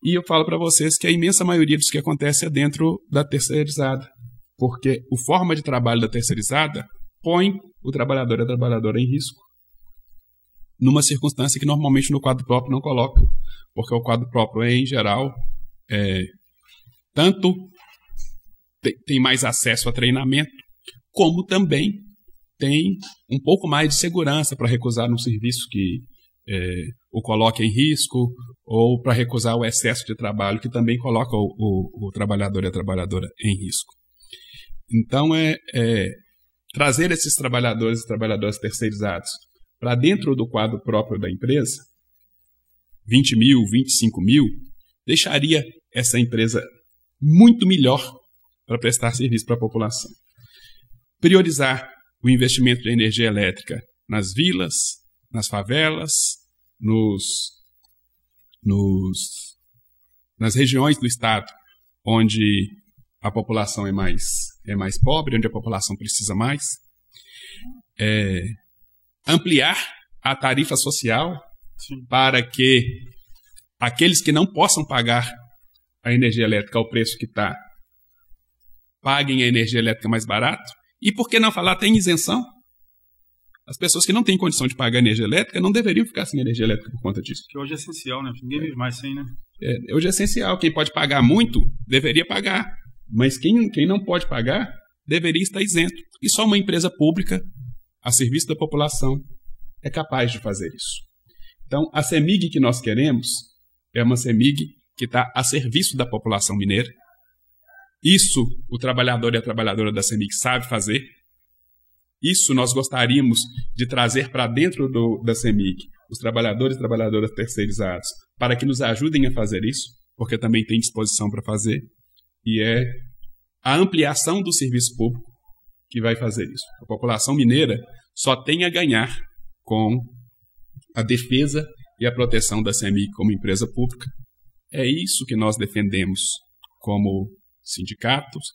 S3: e eu falo para vocês que a imensa maioria dos que acontece é dentro da terceirizada, porque o forma de trabalho da terceirizada põe o trabalhador e a trabalhadora em risco, numa circunstância que normalmente no quadro próprio não coloca, porque o quadro próprio é, em geral, é, tanto tem mais acesso a treinamento, como também tem um pouco mais de segurança para recusar um serviço que é, o coloque em risco ou para recusar o excesso de trabalho, que também coloca o, o, o trabalhador e a trabalhadora em risco. Então, é, é trazer esses trabalhadores e trabalhadoras terceirizados para dentro do quadro próprio da empresa, 20 mil, 25 mil, deixaria essa empresa muito melhor para prestar serviço para a população. Priorizar o investimento de energia elétrica nas vilas, nas favelas, nos, nos, nas regiões do estado onde a população é mais, é mais pobre, onde a população precisa mais. É, ampliar a tarifa social Sim. para que aqueles que não possam pagar a energia elétrica ao preço que está, paguem a energia elétrica mais barato. E por que não falar tem isenção? As pessoas que não têm condição de pagar energia elétrica não deveriam ficar sem energia elétrica por conta disso.
S2: Que hoje é essencial, né? Ninguém vive mais sem, né?
S3: É, hoje é essencial. Quem pode pagar muito, deveria pagar. Mas quem, quem não pode pagar, deveria estar isento. E só uma empresa pública, a serviço da população, é capaz de fazer isso. Então, a CEMIG que nós queremos é uma CEMIG que está a serviço da população mineira. Isso o trabalhador e a trabalhadora da CEMIG sabe fazer. Isso nós gostaríamos de trazer para dentro do, da CEMIG, os trabalhadores e trabalhadoras terceirizados, para que nos ajudem a fazer isso, porque também tem disposição para fazer, e é a ampliação do serviço público que vai fazer isso. A população mineira só tem a ganhar com a defesa e a proteção da CEMIG como empresa pública. É isso que nós defendemos como sindicatos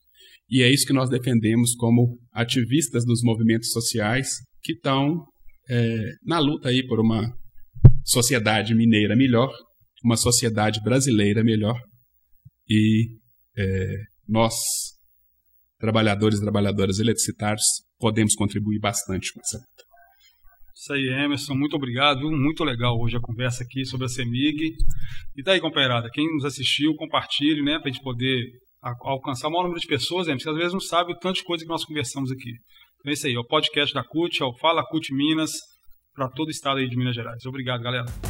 S3: e é isso que nós defendemos como ativistas dos movimentos sociais que estão é, na luta aí por uma sociedade mineira melhor, uma sociedade brasileira melhor. E é, nós, trabalhadores e trabalhadoras eletricitários, podemos contribuir bastante com essa luta.
S2: Isso aí, Emerson, muito obrigado. Muito legal hoje a conversa aqui sobre a CEMIG. E daí, companheirada, quem nos assistiu, compartilhe, né, para a gente poder alcançar o maior número de pessoas, né? porque às vezes não sabe o tanto de coisa que nós conversamos aqui. Então é isso aí, é o podcast da CUT, é o Fala CUT Minas, para todo o estado aí de Minas Gerais. Obrigado, galera.